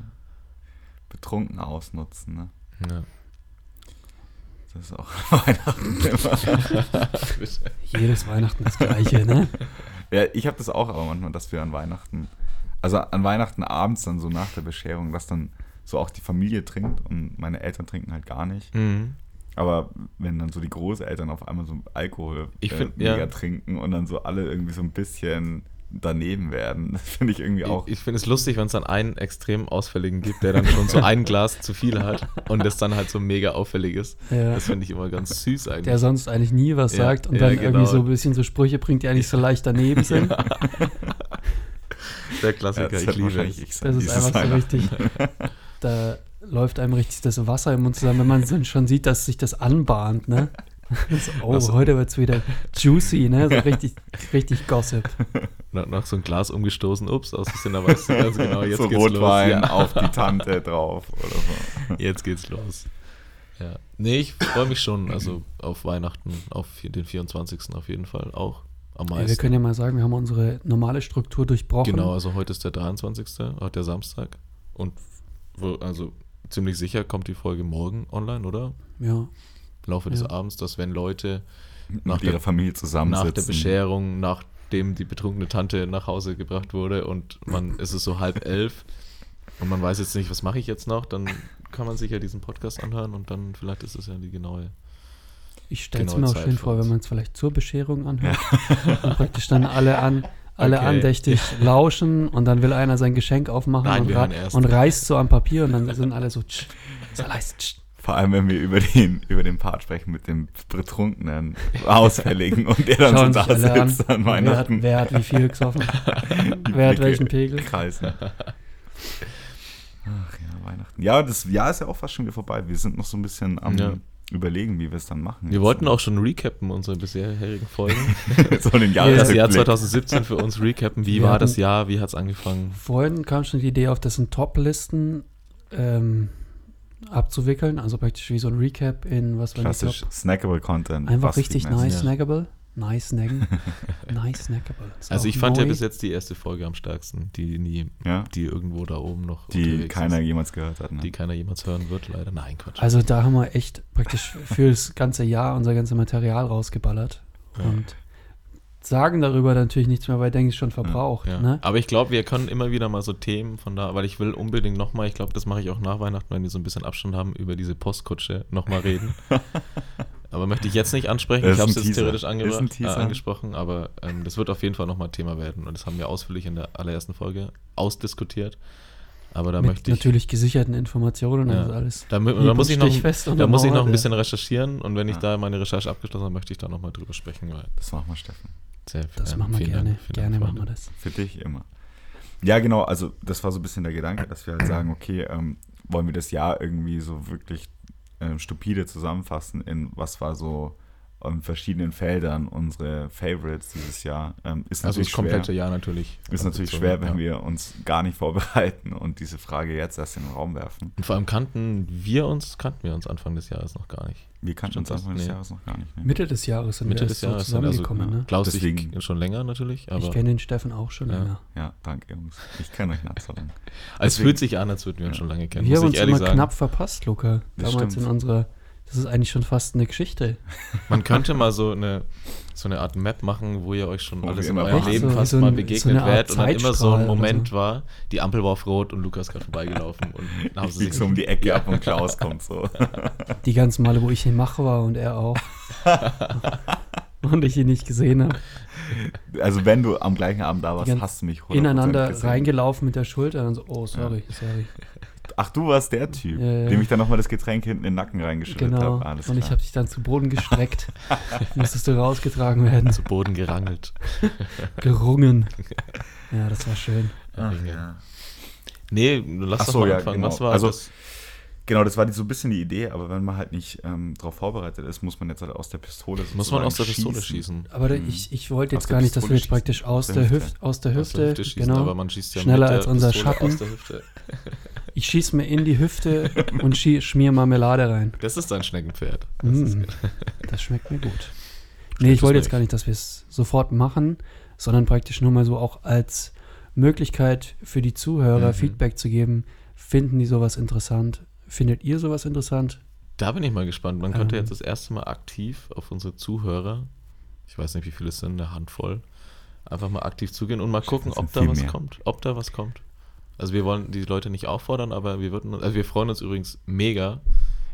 Betrunken ausnutzen, ne? Ja. Das ist auch *laughs* Weihnachten immer. *laughs* Jedes Weihnachten das Gleiche, ne? *laughs* Ja, ich habe das auch aber manchmal, dass wir an Weihnachten, also an Weihnachten abends dann so nach der Bescherung, dass dann so auch die Familie trinkt und meine Eltern trinken halt gar nicht. Mhm. Aber wenn dann so die Großeltern auf einmal so Alkohol Ich äh, find, mega ja. trinken und dann so alle irgendwie so ein bisschen daneben werden, das *laughs* finde ich irgendwie auch. Ich, ich finde es lustig, wenn es dann einen extrem Ausfälligen gibt, der dann schon so ein Glas zu viel hat und das dann halt so mega auffällig ist. Ja. Das finde ich immer ganz süß eigentlich. der sonst eigentlich nie was Ja, sagt und ja, dann genau. irgendwie so ein bisschen so Sprüche bringt, die eigentlich so leicht daneben *laughs* sind. Der Klassiker, ich liebe es. ich Das ist einfach so richtig. Da läuft einem richtig das Wasser im Mund zusammen, wenn man so schon sieht, dass sich das anbahnt, ne? So, oh, Das- heute wird es wieder juicy, ne? So *laughs* richtig, richtig Gossip. Noch, noch so ein Glas umgestoßen, ups, aus Versehen, da weißt du ganz genau, jetzt *laughs* so geht's Rotwein los. Ja. auf die Tante drauf oder so. *laughs* Jetzt geht's los. Ja. Nee, ich freue mich schon, also auf Weihnachten, auf den 24. auf jeden Fall auch am Ja, meisten. wir können ja mal sagen, wir haben unsere normale Struktur durchbrochen. Genau, also heute ist der 23., heute der Samstag. Und wo, also ziemlich sicher kommt die Folge morgen online, oder? Ja. Im Laufe des Ja. Abends, dass wenn Leute Mit Nach ihrer der- Familie zusammensitzen. nach der Bescherung, nachdem die betrunkene Tante nach Hause gebracht wurde und man *laughs* ist es so halb elf und man weiß jetzt nicht, was mache ich jetzt noch, dann kann man sich ja diesen Podcast anhören und dann vielleicht ist es ja die genaue. Ich stelle es mir auch Zeit schön vor, wenn man es vielleicht zur Bescherung anhört und praktisch dann alle an alle Okay. andächtig lauschen und dann will einer sein Geschenk aufmachen Nein, und, und reißt so am Papier und dann sind alle so tsch, so leise, tsch. Vor allem, wenn wir über den, über den Part sprechen mit dem betrunkenen Ausfälligen und der dann Schauen so da alle an. sitzt an Wer hat, Weihnachten. wer hat wie viel gesoffen? *laughs* Wer hat welchen Pegel? Kreisen. Ach ja, Weihnachten. Ja, das Jahr ist ja auch fast schon wieder vorbei. Wir sind noch so ein bisschen am, Ja. überlegen, wie wir es dann machen. Wir wollten auch schon recappen, unsere bisherigen Folgen. *laughs* so den das Jahr Jahresrückblick. 2017 für uns recappen. Wie Wir war hatten- das Jahr? Wie hat es angefangen? Vorhin kam schon die Idee auf, das in Top-Listen ähm, abzuwickeln. Also praktisch wie so ein Recap in was war die Klassisch Top. snackable Content. Einfach richtig nice Ja. snackable. Nice snacken. *laughs* nice snackable. Ist Also ich fand ja neu. bis jetzt die erste Folge am stärksten, die nie, Ja, die irgendwo da oben noch die keiner ist, jemals gehört hat. Ne? die keiner jemals hören wird, leider. Nein, Quatsch. Also da haben wir echt praktisch *laughs* für das ganze Jahr unser ganzes Material rausgeballert. Ja. Und sagen darüber natürlich nichts mehr, weil denke ich schon verbraucht. Ja. Ne? Aber ich glaube, wir können immer wieder mal so Themen von da, weil ich will unbedingt nochmal, ich glaube, das mache ich auch nach Weihnachten, wenn wir so ein bisschen Abstand haben, über diese Postkutsche nochmal reden. *laughs* aber möchte ich jetzt nicht ansprechen. Das ich habe es jetzt theoretisch äh, angesprochen, aber ähm, das wird auf jeden Fall nochmal Thema werden und das haben wir ausführlich in der allerersten Folge ausdiskutiert. Aber da Mit möchte ich, natürlich gesicherten Informationen Ja. und alles. da, da muss ich noch, da muss ich noch ein bisschen recherchieren und wenn ich Ja. da meine Recherche abgeschlossen habe, möchte ich da nochmal drüber sprechen. Weil Das machen wir, Steffen. sehr, Das ähm, machen wir vielen gerne. Dank, gerne Dank, machen wir das. Für dich immer. Ja, genau. Also, das war so ein bisschen der Gedanke, dass wir halt sagen, okay, ähm, wollen wir das Jahr irgendwie so wirklich ähm, stupide zusammenfassen in was war so in verschiedenen Feldern unsere Favorites dieses Jahr. Ähm, ist Also natürlich das komplette schwer. Jahr natürlich. Ist natürlich So, schwer, wenn ja. wir uns gar nicht vorbereiten und diese Frage jetzt erst in den Raum werfen. Und vor allem kannten wir uns, kannten wir uns Anfang des Jahres noch gar nicht. Wir kannten Stimmt uns das? Anfang des Nee. Jahres noch gar nicht. Ne? Mitte des Jahres sind Mitte wir des so Jahres sind also zusammengekommen. ne? Klaus Deswegen- ich schon länger natürlich, aber ich kenne den Steffen auch schon Ja. länger. Ja, danke, Jungs. Ich kenne euch nicht so lange. *laughs* es fühlt sich an, als würden wir uns Ja. schon lange kennen, Wir haben uns immer sagen. knapp verpasst, Luca. Das Damals stimmt. in unserer, das ist eigentlich schon fast eine Geschichte. Man könnte mal so eine, so eine Art Map machen, wo ihr euch schon Wo alles in eurem. Leben So- fast so ein- mal so begegnet Art werdet und dann immer so ein Moment so. war, die Ampel war auf Rot und Lukas gerade vorbeigelaufen und dann haben sie sich so um die Ecke ab und Klaus kommt so. *laughs* Die ganzen Male, wo ich in Mach war und er auch. *laughs* und ich ihn nicht gesehen habe. Also wenn du am gleichen Abend da warst, hast du mich 100% Ineinander gesehen. reingelaufen mit der Schulter und so, oh, sorry, sorry. Ach, du warst der Typ, Ja, ja. dem ich dann nochmal das Getränk hinten in den Nacken reingeschüttet Genau. habe. Alles und ich klar. habe dich dann zu Boden gestreckt. *laughs* Musstest du rausgetragen werden. zu Boden gerangelt. *laughs* Gerungen. *laughs* Ja, das war schön. Ach, ja. Nee, lass Ach doch so, mal ja, anfangen. genau. Was war Also- das? Genau, das war die, so ein bisschen die Idee, aber wenn man halt nicht ähm, darauf vorbereitet ist, muss man jetzt halt aus der Pistole Muss man aus der Pistole schießen. Aber da- Mhm. ich, ich wollte Aus jetzt der gar nicht, dass wir jetzt praktisch schießen. aus Aus der, der Hüfte, aus der Aus Hüfte, der Hüfte schießen, genau. aber man schießt ja Schneller mit der als unser Pistole Schatten. Ich schieße mir in die Hüfte und schie- schmier Marmelade rein. Das ist dein Schneckenpferd. Das ist, Mm, das schmeckt mir gut. *laughs* Nee, ich wollte jetzt gar nicht, dass wir es sofort machen, sondern praktisch nur mal so auch als Möglichkeit für die Zuhörer Mhm. Feedback zu geben. Finden die sowas interessant? Findet ihr sowas interessant? Da bin ich mal gespannt. Man könnte Ähm. jetzt das erste Mal aktiv auf unsere Zuhörer, ich weiß nicht, wie viele es sind, eine Handvoll, einfach mal aktiv zugehen und mal gucken, ob da was mehr. kommt. Ob da was kommt. Also wir wollen die Leute nicht auffordern, aber wir würden, also wir freuen uns übrigens mega,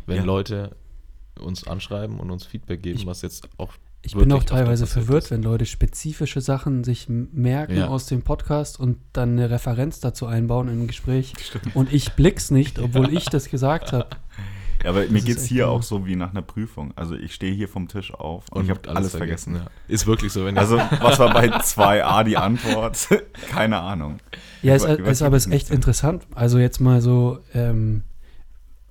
wenn Ja. Leute uns anschreiben und uns Feedback geben, Ich- was jetzt auch Ich bin auch teilweise verwirrt, ist. wenn Leute spezifische Sachen sich merken Ja. aus dem Podcast und dann eine Referenz dazu einbauen im Gespräch. Und ich blick's nicht, obwohl ich das gesagt habe. *laughs* Ja, aber mir geht es hier genau. auch so wie nach einer Prüfung. Also ich stehe hier vom Tisch auf und, und ich habe alles vergessen. Ja. Ist wirklich so, wenn Also was war bei *laughs* 2a die Antwort? *laughs* Keine Ahnung. Ja, ist, ist aber ist echt interessant. Also jetzt mal so ähm,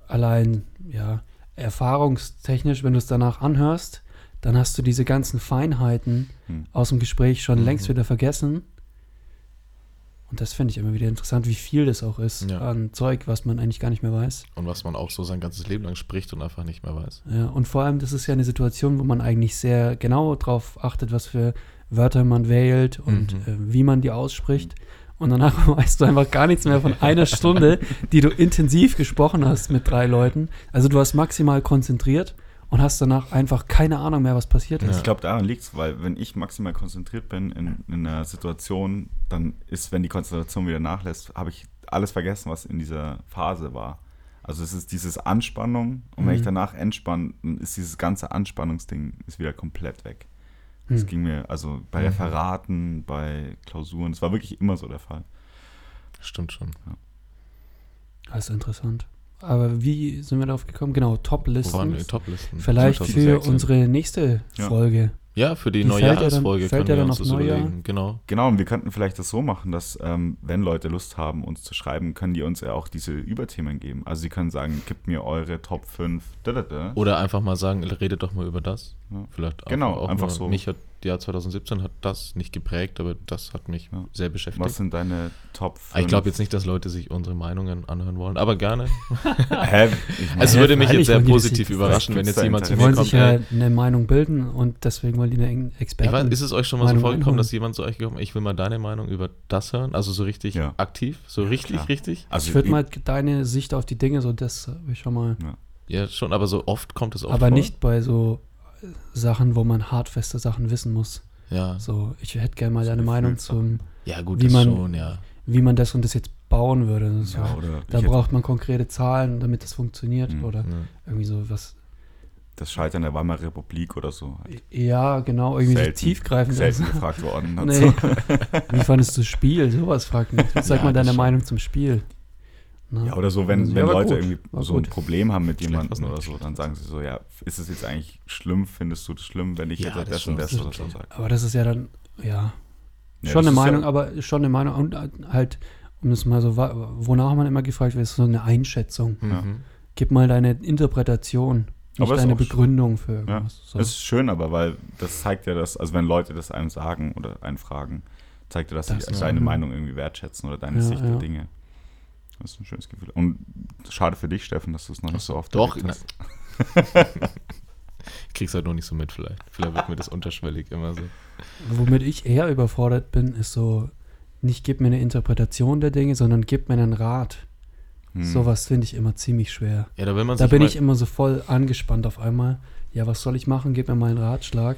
allein, ja, erfahrungstechnisch, wenn du es danach anhörst, dann hast du diese ganzen Feinheiten Hm. aus dem Gespräch schon Mhm. längst wieder vergessen. Und das finde ich immer wieder interessant, wie viel das auch ist Ja. an Zeug, was man eigentlich gar nicht mehr weiß. und was man auch so sein ganzes Leben lang spricht und einfach nicht mehr weiß. Ja, und vor allem, das ist ja eine Situation, wo man eigentlich sehr genau drauf achtet, was für Wörter man wählt und Mhm. äh, wie man die ausspricht. Und danach *laughs* weißt du einfach gar nichts mehr von einer Stunde, die du intensiv gesprochen hast mit drei Leuten. Also du hast maximal konzentriert und hast danach einfach keine Ahnung mehr, was passiert Ja. ist. Ich glaube, daran liegt es, weil wenn ich maximal konzentriert bin in, in einer Situation, dann ist, wenn die Konzentration wieder nachlässt, habe ich alles vergessen, was in dieser Phase war. Also es ist dieses Anspannung und wenn ich Mhm. danach entspanne, dann ist dieses ganze Anspannungsding ist wieder komplett weg. Das Hm. ging mir, also bei Mhm. Referaten, bei Klausuren, das war wirklich immer so der Fall. Stimmt schon. Das ist interessant. Aber wie sind wir darauf gekommen? Genau? Top-Listen. Top-Listen. Vielleicht für 2016. unsere nächste Ja. Folge. Ja, für die, Die fällt ja dann- Neujahrsfolge fällt können ja wir dann uns das Neujahr. überlegen. Genau. Genau, und wir könnten vielleicht das so machen, dass, ähm, wenn Leute Lust haben, uns zu schreiben, können die uns ja auch diese Überthemen geben. Also sie können sagen, gebt mir eure Top 5. Da, da, da. Oder einfach mal sagen, redet doch mal über das. Ja. Vielleicht auch, Genau, auch einfach so. Mich hat Jahr 2017 hat das nicht geprägt, aber das hat mich Ja. sehr beschäftigt. Was sind deine Top 5? Aber ich glaube jetzt nicht, dass Leute sich unsere Meinungen anhören wollen, aber gerne. *laughs* Hä? Ich mein, Es Hä, würde mich jetzt sehr wollen positiv überraschen, wenn jetzt jemand zu Die mir wollen kommt. sich ja eine Meinung bilden und deswegen wollen die eine ich Experten. weiß, ist es euch schon mal Meinung so vorgekommen, dass jemand zu euch gekommen ich will mal deine Meinung über das hören? Also so richtig Ja. aktiv? So richtig, klar. richtig? also ich würde mal deine Sicht auf die Dinge, so das habe ich schon mal. Ja, schon, aber so oft kommt es auch aber vor. nicht bei so äh, Sachen, wo man hartfeste Sachen wissen muss. Ja. So, ich hätte gerne mal So deine Meinung zum, ja, gut, Wie das man- schon, ja. wie man das und das jetzt bauen würde. So. Ja, oder da braucht man konkrete Zahlen, damit das funktioniert. Mhm. Oder Ja. irgendwie so was. das Scheitern der Weimarer Republik oder so. Halt Ja, genau, irgendwie Selten- so tiefgreifend. Selten *laughs* gefragt worden. Nee. so. *laughs* Wie fandest du das Spiel? Sowas fragt mich. *laughs* Sag Ja, mal deine. Meinung zum Spiel. Na? Ja, oder so, wenn, Ja, wenn Leute gut, irgendwie war so ein gut. Problem haben mit jemandem oder so, dann sagen sie so, ja, ist es jetzt eigentlich schlimm? Findest du das schlimm, wenn ich Ja, jetzt das und das oder so sage? Aber das ist ja dann, ja, Ja, schon eine Meinung, ja, aber schon eine Meinung. Und halt, um das mal so, wonach man immer gefragt wird, ist so eine Einschätzung. Ja. Mhm. Gib mal deine Interpretation, nicht Aber deine Begründung für Ja, irgendwas. So. das ist schön, aber weil das zeigt ja, dass, also wenn Leute das einem sagen oder einen fragen, zeigt ja, dass Das sie deine. Meinung irgendwie wertschätzen oder deine Ja, Sicht ja. der Dinge. Das ist ein schönes Gefühl. Und schade für dich, Steffen, dass du es noch nicht so oft Doch, hast. *laughs* Ich krieg's halt noch nicht so mit vielleicht. Vielleicht wird mir das unterschwellig immer so. Womit ich eher überfordert bin, ist so, nicht gib mir eine Interpretation der Dinge, sondern gib mir einen Rat. Hm. Sowas finde ich immer ziemlich schwer. Ja, da will man Da bin ich immer so voll angespannt auf einmal. Ja, was soll ich machen? Gib mir mal einen Ratschlag.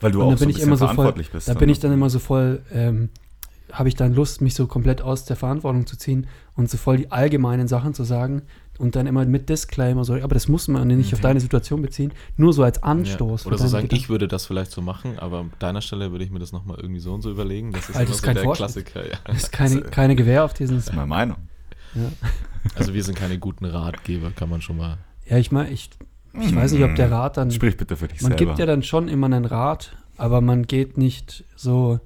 Weil du Und auch da so bin ein ich bisschen immer so voll- verantwortlich bist. Da dann, bin ne? ich dann immer so voll, ähm, habe ich dann Lust, mich so komplett aus der Verantwortung zu ziehen und so voll die allgemeinen Sachen zu sagen und dann immer mit Disclaimer so, aber das muss man nicht auf Mhm. deine Situation beziehen, nur so als ja, Anstoß. für oder so sagen, Gedanken. ich würde das vielleicht so machen, aber an deiner Stelle würde ich mir das nochmal irgendwie so und so überlegen. Das ist das ist so kein der Vorschlag. Klassiker. Ja. Das ist keine, keine Gewähr auf diesen. Das ist meine Meinung. Ja, Also wir sind keine guten Ratgeber, kann man schon mal. ja ich meine, ich, ich weiß nicht, ob der Rat dann. Sprich bitte für dich Man selber. gibt ja dann schon immer einen Rat, aber man geht nicht so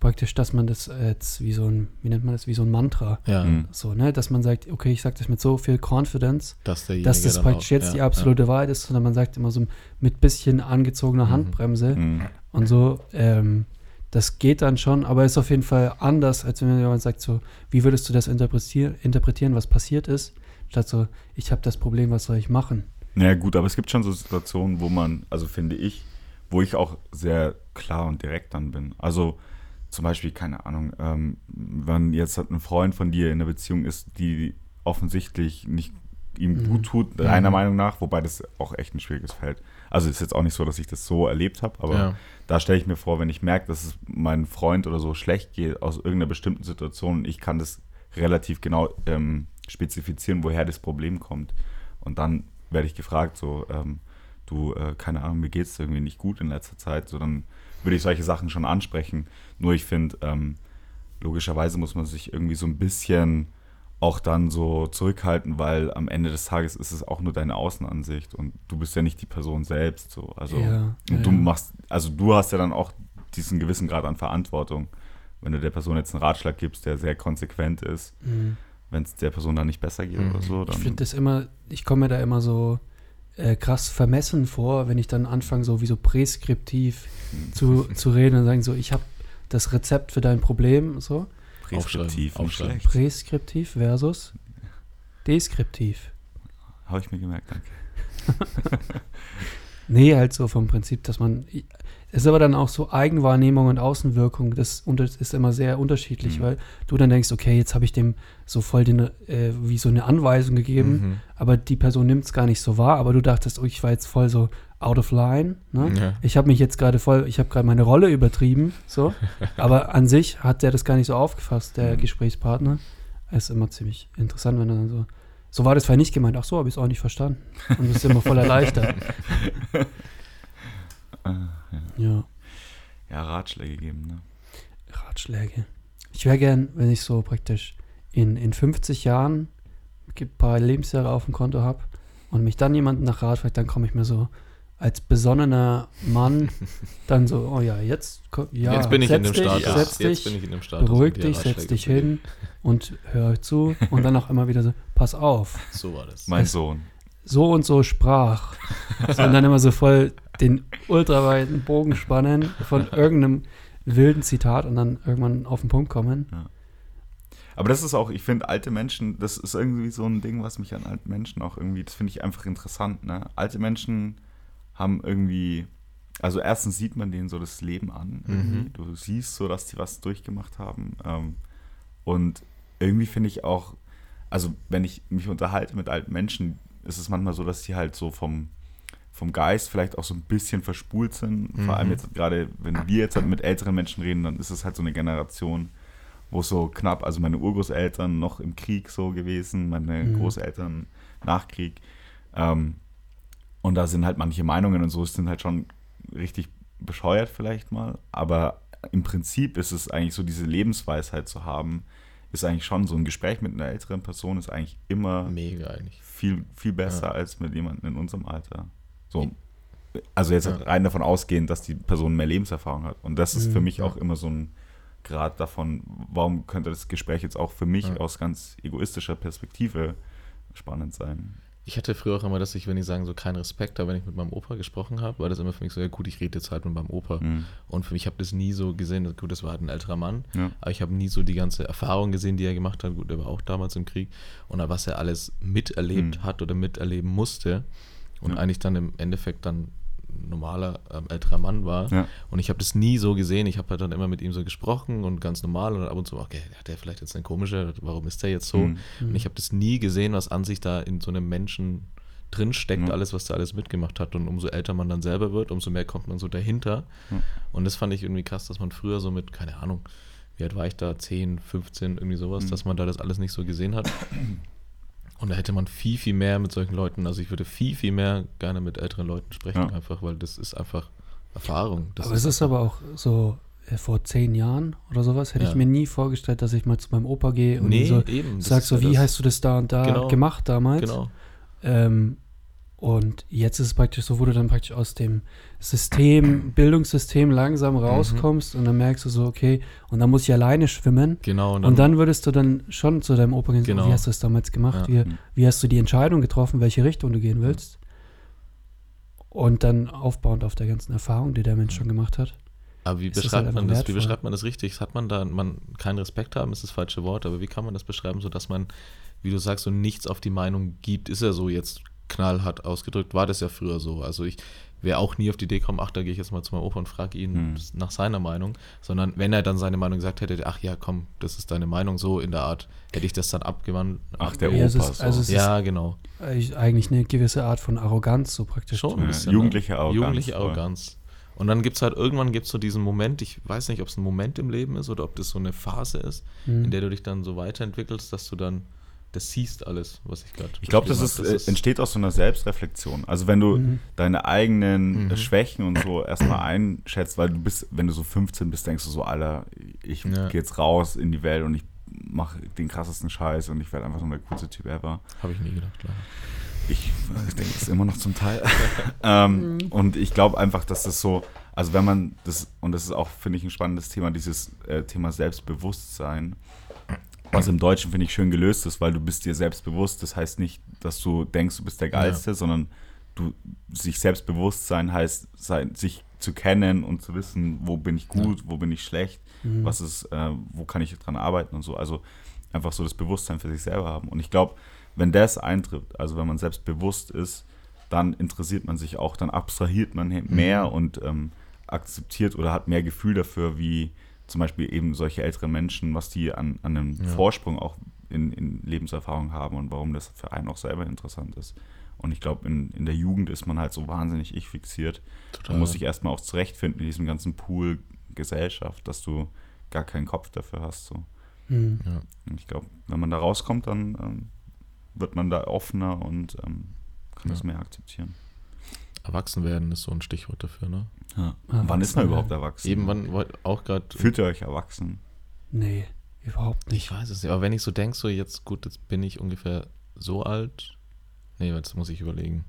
praktisch, dass man das jetzt wie so ein, wie nennt man das, wie so ein Mantra. Ja, Hm. So, ne, dass man sagt, okay, ich sage das mit so viel Confidence, dass dass das praktisch auch, jetzt ja, die absolute Wahrheit ist, sondern man sagt immer so mit bisschen angezogener Mhm. Handbremse Hm. und so. Ähm, das geht dann schon, aber ist auf jeden Fall anders, als wenn jemand sagt so, wie würdest du das interpretier interpretieren, was passiert ist, statt so, ich habe das Problem, was soll ich machen? Naja, gut, aber es gibt schon so Situationen, wo man, also finde ich, wo ich auch sehr klar und direkt dann bin. Also zum Beispiel, keine Ahnung, ähm, wenn jetzt halt ein Freund von dir in einer Beziehung ist, die offensichtlich nicht ihm Mhm. gut tut, deiner Mhm. Meinung nach, wobei das auch echt ein schwieriges Feld. Also ist jetzt auch nicht so, dass ich das so erlebt habe, aber Ja. da stelle ich mir vor, wenn ich merke, dass es meinem Freund oder so schlecht geht aus irgendeiner bestimmten Situation, ich kann das relativ genau ähm, spezifizieren, woher das Problem kommt. Und dann werde ich gefragt, so, ähm, du, äh, keine Ahnung, mir geht es irgendwie nicht gut in letzter Zeit, so dann würde ich solche Sachen schon ansprechen. Nur ich finde, ähm, logischerweise muss man sich irgendwie so ein bisschen auch dann so zurückhalten, weil am Ende des Tages ist es auch nur deine Außenansicht und du bist ja nicht die Person selbst. So. Also Ja, und ja, du machst, also du hast ja dann auch diesen gewissen Grad an Verantwortung. Wenn du der Person jetzt einen Ratschlag gibst, der sehr konsequent ist, Mhm. wenn es der Person dann nicht besser geht Mhm. oder so, Ich dann. finde das immer, ich komme mir da immer so äh, krass vermessen vor, wenn ich dann anfange, so wie so präskriptiv zu, zu reden und sagen so, ich habe das Rezept für dein Problem, so. Präskriptiv, Aufschreiben. Präskriptiv versus deskriptiv. Habe ich mir gemerkt, danke. *laughs* Nee, halt so vom Prinzip, dass man. Es ist aber dann auch so Eigenwahrnehmung und Außenwirkung, das ist immer sehr unterschiedlich, Mhm. weil du dann denkst, okay, jetzt habe ich dem so voll den, äh, wie so eine Anweisung gegeben, Mhm. aber die Person nimmt es gar nicht so wahr, aber du dachtest, oh, ich war jetzt voll so out of line, ne? Ja. Ich habe mich jetzt gerade voll, ich habe gerade meine Rolle übertrieben, so, *laughs* aber an sich hat der das gar nicht so aufgefasst, der Mhm. Gesprächspartner. ist immer ziemlich interessant, wenn er dann so, so war das vorher nicht gemeint, ach so, habe ich es auch nicht verstanden. Und das ist immer voll erleichtert. *laughs* Äh, Ja. ja, Ratschläge geben, ne? Ratschläge. Ich wäre gern, wenn ich so praktisch in, in 50 Jahren ein paar Lebensjahre auf dem Konto habe und mich dann jemand nach Rat fragt, dann komme ich mir so, als besonnener Mann *laughs* dann so, oh ja, jetzt, ja, jetzt bin ich in setz dem dich, Status. Setz jetzt dich, bin ich in dem Status. beruhig dich, setz dich hin und hör zu und dann auch immer wieder so, pass auf, So war das. Mein Sohn. so und so sprach. So, *laughs* und dann immer so voll den ultraweiten Bogen spannen von irgendeinem wilden Zitat und dann irgendwann auf den Punkt kommen. Aber das ist auch, ich finde, alte Menschen, das ist irgendwie so ein Ding, was mich an alten Menschen auch irgendwie, das finde ich einfach interessant. Ne? Alte Menschen haben irgendwie, also erstens sieht man denen so das Leben an. irgendwie. Mhm. Du siehst so, dass die was durchgemacht haben. Ähm, und irgendwie finde ich auch, also wenn ich mich unterhalte mit alten Menschen, ist es manchmal so, dass die halt so vom, vom Geist vielleicht auch so ein bisschen verspult sind. Vor allem Mhm. jetzt gerade, wenn wir jetzt halt mit älteren Menschen reden, dann ist es halt so eine Generation, wo es so knapp, also meine Urgroßeltern noch im Krieg so gewesen, meine Mhm. Großeltern nach Krieg. Ähm, und da sind halt manche Meinungen und so sind halt schon richtig bescheuert vielleicht mal, aber im Prinzip ist es eigentlich so, diese Lebensweisheit zu haben, ist eigentlich schon so ein Gespräch mit einer älteren Person ist eigentlich immer Mega eigentlich. viel, viel besser Ja. als mit jemandem in unserem Alter. So. Also jetzt Ja. rein davon ausgehend, dass die Person mehr Lebenserfahrung hat. Und das ist Mhm, für mich ja. auch immer so ein Grad davon, warum könnte das Gespräch jetzt auch für mich Ja. aus ganz egoistischer Perspektive spannend sein. Ich hatte früher auch immer, dass ich, wenn ich sagen, so keinen Respekt habe, wenn ich mit meinem Opa gesprochen habe, war das immer für mich so, ja gut, ich rede jetzt halt mit meinem Opa. Mhm. Und für mich habe das nie so gesehen, gut, das war halt ein älterer Mann, Ja. aber ich habe nie so die ganze Erfahrung gesehen, die er gemacht hat. Gut, er war auch damals im Krieg und was er alles miterlebt Mhm. hat oder miterleben musste und Ja. eigentlich dann im Endeffekt dann ein normaler ähm, älterer Mann war. Ja. Und ich habe das nie so gesehen. Ich habe halt dann immer mit ihm so gesprochen und ganz normal und ab und zu, okay, hat der vielleicht jetzt eine komische, warum ist der jetzt so? Mhm. Und ich habe das nie gesehen, was an sich da in so einem Menschen drinsteckt, Ja. alles, was der alles mitgemacht hat. Und umso älter man dann selber wird, umso mehr kommt man so dahinter. Ja. Und das fand ich irgendwie krass, dass man früher so mit, keine Ahnung, wie alt war ich da, 10, 15, irgendwie sowas, Mhm. dass man da das alles nicht so gesehen hat. Und da hätte man viel, viel mehr mit solchen Leuten, also ich würde viel, viel mehr gerne mit älteren Leuten sprechen, Ja. einfach, weil das ist einfach Erfahrung. Das aber es ist aber auch so, äh, vor zehn Jahren oder sowas, hätte Ja. ich mir nie vorgestellt, dass ich mal zu meinem Opa gehe und nee, so eben. sag ist so, ja wie das. hast du das da und da Genau. gemacht damals? Genau. Ähm, und jetzt ist es praktisch so, wo du dann praktisch aus dem System, Bildungssystem langsam Mhm. rauskommst und dann merkst du so, okay, und dann muss ich alleine schwimmen. Genau. Und dann würdest du dann schon zu deinem Opa gehen, Genau. wie hast du das damals gemacht? Ja. Wie, wie hast du die Entscheidung getroffen, welche Richtung du gehen willst? Und dann aufbauend auf der ganzen Erfahrung, die der Mensch schon gemacht hat. Aber wie ist das beschreibt halt man das? Wie beschreibt man das richtig? Hat man da man keinen Respekt haben, ist das falsche Wort, aber wie kann man das beschreiben, sodass man, wie du sagst, so nichts auf die Meinung gibt? Ist ja so jetzt knallhart ausgedrückt, war das ja früher so. Also ich wäre auch nie auf die Idee gekommen, ach, da gehe ich jetzt mal zu meinem Opa und frage ihn Hm. nach seiner Meinung, sondern wenn er dann seine Meinung gesagt hätte, ach ja, komm, das ist deine Meinung, so in der Art, hätte ich das dann abgewandt. Ach, der Ja, Opa. ist- so. also ist- Ja, genau. Eigentlich eine gewisse Art von Arroganz, so praktisch. Schon Ja, ein bisschen. jugendliche ne? Arroganz, Jugendliche. Arroganz. Und dann gibt es halt irgendwann gibt's so diesen Moment, ich weiß nicht, ob es ein Moment im Leben ist oder ob das so eine Phase ist, Mhm. in der du dich dann so weiterentwickelst, dass du dann das siehst alles, was ich gerade Ich glaube, das, ist, äh, entsteht aus so einer Selbstreflexion. Also wenn du Mhm. deine eigenen Mhm. Schwächen und so erstmal einschätzt, weil du bist, wenn du so 15 bist, denkst du so, Alter, ich Ja. gehe jetzt raus in die Welt und ich mache den krassesten Scheiß und ich werde einfach nur der coolste Typ ever. Habe ich nie gedacht, klar. Ich äh, denke es immer noch zum Teil. *laughs* ähm, und ich glaube einfach, dass das so, also wenn man das, und das ist auch, finde ich, ein spannendes Thema, dieses äh, Thema Selbstbewusstsein, was im Deutschen, finde ich, schön gelöst ist, weil du bist dir selbstbewusst. Das heißt nicht, dass du denkst, du bist der Geilste, sondern du, sich selbstbewusst sein heißt, sein, sich zu kennen und zu wissen, wo bin ich gut, wo bin ich schlecht, Mhm. was ist, äh, wo kann ich dran arbeiten und so. Also einfach so das Bewusstsein für sich selber haben. Und ich glaube, wenn das eintritt, also wenn man selbstbewusst ist, dann interessiert man sich auch, dann abstrahiert man he- mehr Mhm. und ähm, akzeptiert oder hat mehr Gefühl dafür, wie zum Beispiel eben solche älteren Menschen, was die an, an einem Ja. Vorsprung auch in, in Lebenserfahrung haben und warum das für einen auch selber interessant ist. Und ich glaube, in, in der Jugend ist man halt so wahnsinnig ich fixiert. Total. Man muss sich erstmal auch zurechtfinden in diesem ganzen Pool Gesellschaft, dass du gar keinen Kopf dafür hast. So. Mhm. ja. Und ich glaube, wenn man da rauskommt, dann ähm, wird man da offener und ähm, kann Ja. das mehr akzeptieren. Erwachsen werden ist so ein Stichwort dafür, ne? Ja. Erwachsen Wann ist man überhaupt erwachsen? Eben, wann wollt- auch gerade. Fühlt ihr euch erwachsen? Nee, überhaupt nicht. Ich weiß es nicht, aber wenn ich so denke, so jetzt, gut, jetzt bin ich ungefähr so alt. Nee, jetzt muss ich überlegen.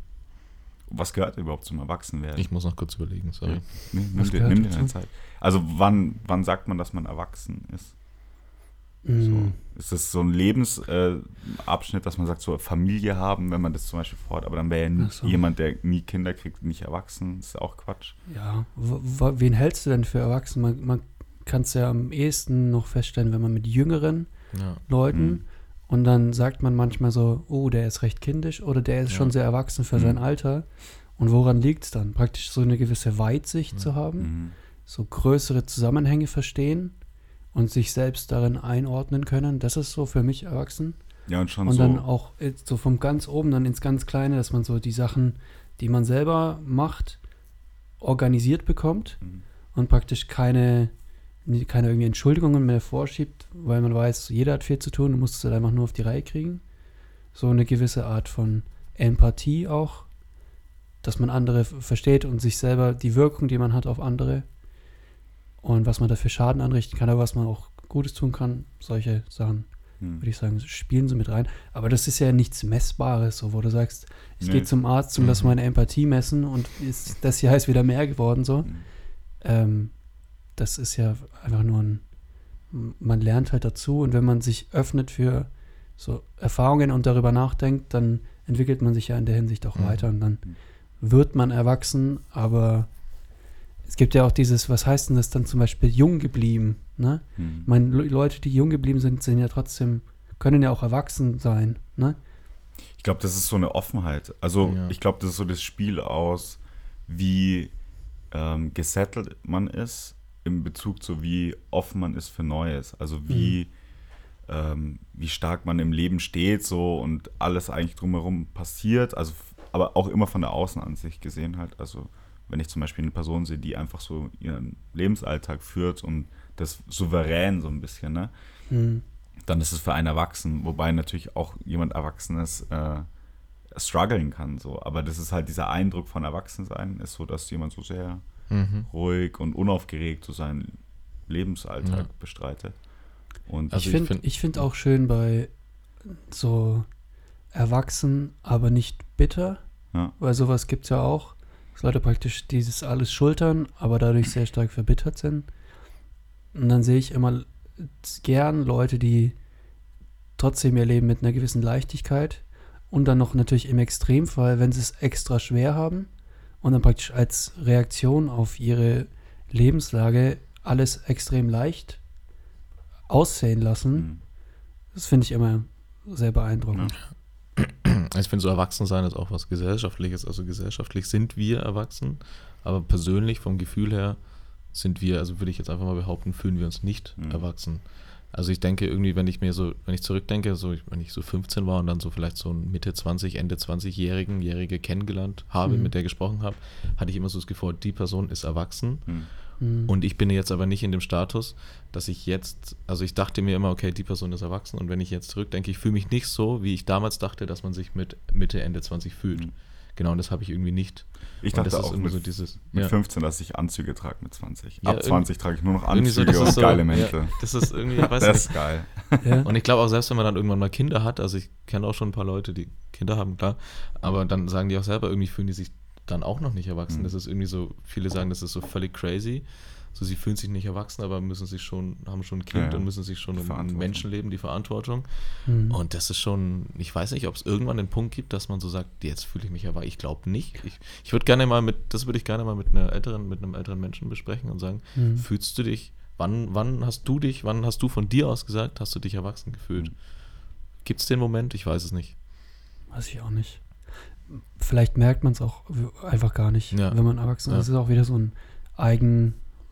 was gehört überhaupt zum Erwachsenwerden? Ich muss noch kurz überlegen, sorry. Ja. Nee, nimm Was dir, gehört nimm dir dazu? deine Zeit. Also wann, wann sagt man, dass man erwachsen ist? So. Mm, Ist das so ein Lebensabschnitt, äh, dass man sagt, so Familie haben, wenn man das zum Beispiel vorhat, aber dann wäre ja so. jemand, der nie Kinder kriegt, nicht erwachsen. Das ist auch Quatsch. Ja, wen hältst du denn für erwachsen? Man, man kann es ja am ehesten noch feststellen, wenn man mit jüngeren Ja. Leuten Mhm. und dann sagt man manchmal so, oh, der ist recht kindisch oder der ist Ja. schon sehr erwachsen für Mhm. sein Alter. Und woran liegt es dann? Praktisch so eine gewisse Weitsicht Mhm. zu haben, Mhm. so größere Zusammenhänge verstehen und sich selbst darin einordnen können. Das ist so für mich erwachsen. Ja, und schon Und so. dann auch so vom ganz oben dann ins ganz Kleine, dass man so die Sachen, die man selber macht, organisiert bekommt Mhm. und praktisch keine, keine irgendwie Entschuldigungen mehr vorschiebt, weil man weiß, jeder hat viel zu tun, du musst es halt einfach nur auf die Reihe kriegen. So eine gewisse Art von Empathie auch, dass man andere versteht und sich selber die Wirkung, die man hat auf andere und was man dafür Schaden anrichten kann, aber was man auch Gutes tun kann, solche Sachen Mhm. würde ich sagen, spielen sie mit rein. Aber das ist ja nichts Messbares, so wo du sagst, ich Nee. gehe zum Arzt und lass Mhm. meine Empathie messen und ist, das hier ist wieder mehr geworden, so. Mhm. Ähm, das ist ja einfach nur ein, man lernt halt dazu und wenn man sich öffnet für so Erfahrungen und darüber nachdenkt, dann entwickelt man sich ja in der Hinsicht auch Mhm. weiter und dann Mhm. wird man erwachsen, aber es gibt ja auch dieses, was heißt denn das dann zum Beispiel jung geblieben, ne? Mhm. Ich meine, Le- Leute, die jung geblieben sind, sind ja trotzdem, können ja auch erwachsen sein, ne? Ich glaube, das ist so eine Offenheit. Also Ja. ich glaube, das ist so das Spiel aus, wie ähm, gesettelt man ist in Bezug zu wie offen man ist für Neues. Also wie, ähm, wie stark man im Leben steht so und alles eigentlich drumherum passiert. Also aber auch immer von der Außenansicht gesehen halt. Also wenn ich zum Beispiel eine Person sehe, die einfach so ihren Lebensalltag führt und das souverän so ein bisschen, ne? Hm. dann ist es für einen Erwachsen, wobei natürlich auch jemand Erwachsenes äh, strugglen kann. So. Aber das ist halt dieser Eindruck von Erwachsensein, ist so, dass jemand so sehr Mhm. ruhig und unaufgeregt so seinen Lebensalltag Ja. bestreitet. Und Also ich ich finde find- ich find auch schön bei so erwachsen, aber nicht bitter, Ja. weil sowas gibt es ja auch, Leute praktisch dieses alles schultern, aber dadurch sehr stark verbittert sind. Und dann sehe ich immer gern Leute, die trotzdem ihr Leben mit einer gewissen Leichtigkeit und dann noch natürlich im Extremfall, wenn sie es extra schwer haben und dann praktisch als Reaktion auf ihre Lebenslage alles extrem leicht aussehen lassen. Mhm. Das finde ich immer sehr beeindruckend. Ich finde, so erwachsen sein ist auch was Gesellschaftliches. Also gesellschaftlich sind wir erwachsen, aber persönlich vom Gefühl her sind wir, also würde ich jetzt einfach mal behaupten, fühlen wir uns nicht Mhm. erwachsen. Also ich denke irgendwie, wenn ich mir so, wenn ich zurückdenke, so ich- wenn ich so 15 war und dann so vielleicht so Mitte 20, Ende 20-Jährigen, Jährige kennengelernt habe, Mhm. mit der gesprochen habe, hatte ich immer so das Gefühl, die Person ist erwachsen. Mhm. Mhm. Und ich bin jetzt aber nicht in dem Status, dass ich jetzt, also ich dachte mir immer, okay, die Person ist erwachsen und wenn ich jetzt zurückdenke, ich fühle mich nicht so, wie ich damals dachte, dass man sich mit Mitte, Ende 20 fühlt. Mhm. Genau, und das habe ich irgendwie nicht. Ich dachte das ist auch irgendwie mit, so dieses, mit ja, 15, dass ich Anzüge trage mit 20. Ja, Ab irgendwie- 20 trage ich nur noch so, Anzüge das ist und so, geile ja, Mäntel. das ist irgendwie, ich weiß *laughs* das nicht. ist geil. ja. Und ich glaube auch, selbst wenn man dann irgendwann mal Kinder hat, also ich kenne auch schon ein paar Leute, die Kinder haben, klar, aber dann sagen die auch selber, irgendwie fühlen die sich dann auch noch nicht erwachsen. Mhm. Das ist irgendwie so, viele sagen, das ist so völlig crazy. So, sie fühlen sich nicht erwachsen, aber müssen sich schon, haben schon ein Kind Ja, ja. und müssen sich schon um. Menschenleben, die Verantwortung. Mhm. Und das ist schon, ich weiß nicht, ob es irgendwann den Punkt gibt, dass man so sagt, jetzt fühle ich mich erwachsen. Ich glaube nicht. Ich, ich würde gerne mal mit, das würde ich gerne mal mit einer älteren, mit einem älteren Menschen besprechen und sagen, Mhm. fühlst du dich, wann, wann hast du dich, wann hast du von dir aus gesagt, hast du dich erwachsen gefühlt? Mhm. Gibt es den Moment? Ich weiß es nicht. Weiß ich auch nicht. Vielleicht merkt man es auch einfach gar nicht, Ja. wenn man erwachsen ist. Ja. Das ist auch wieder so ein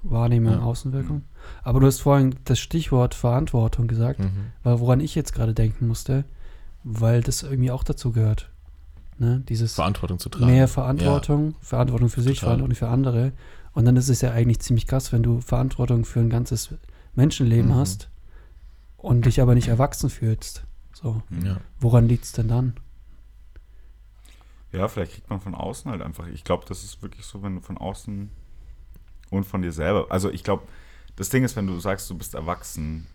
Eigenwahrnehmung, Ja. Außenwirkung. Aber du hast vorhin das Stichwort Verantwortung gesagt, Mhm. weil woran ich jetzt gerade denken musste, weil das irgendwie auch dazu gehört. Ne? Dieses Verantwortung zu tragen. mehr Verantwortung, Verantwortung für sich, Total. Verantwortung für andere. Und dann ist es ja eigentlich ziemlich krass, wenn du Verantwortung für ein ganzes Menschenleben Mhm. hast und dich aber nicht erwachsen fühlst. So. Ja. woran liegt es denn dann? Ja, vielleicht kriegt man von außen halt einfach. Ich glaube, das ist wirklich so, wenn du von außen und von dir selber. Also ich glaube, das Ding ist, wenn du sagst, du bist erwachsen,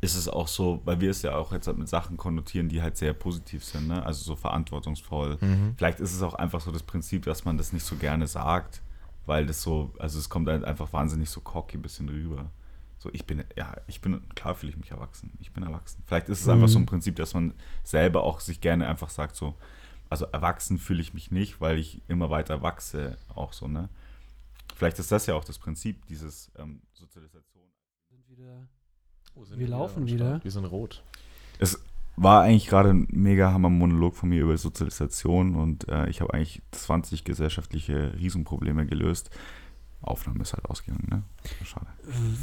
ist es auch so, weil wir es ja auch jetzt halt mit Sachen konnotieren, die halt sehr positiv sind, ne? also so verantwortungsvoll. Mhm. Vielleicht ist es auch einfach so das Prinzip, dass man das nicht so gerne sagt, weil das so, also es kommt halt einfach wahnsinnig so cocky ein bisschen rüber. So, ich bin, ja, ich bin, klar fühle ich mich erwachsen. Ich bin erwachsen. Vielleicht ist es einfach so ein Prinzip, dass man selber auch sich gerne einfach sagt, so, also erwachsen fühle ich mich nicht, weil ich immer weiter wachse, auch so, ne? Vielleicht ist das ja auch das Prinzip, dieses ähm, Sozialisation. Sind wieder Oh, sind Wir die laufen wieder. Wir sind rot. Es war eigentlich gerade ein mega hammer Monolog von mir über Sozialisation und äh, ich habe eigentlich 20 gesellschaftliche Riesenprobleme gelöst. Aufnahme ist halt ausgegangen, ne? Schade.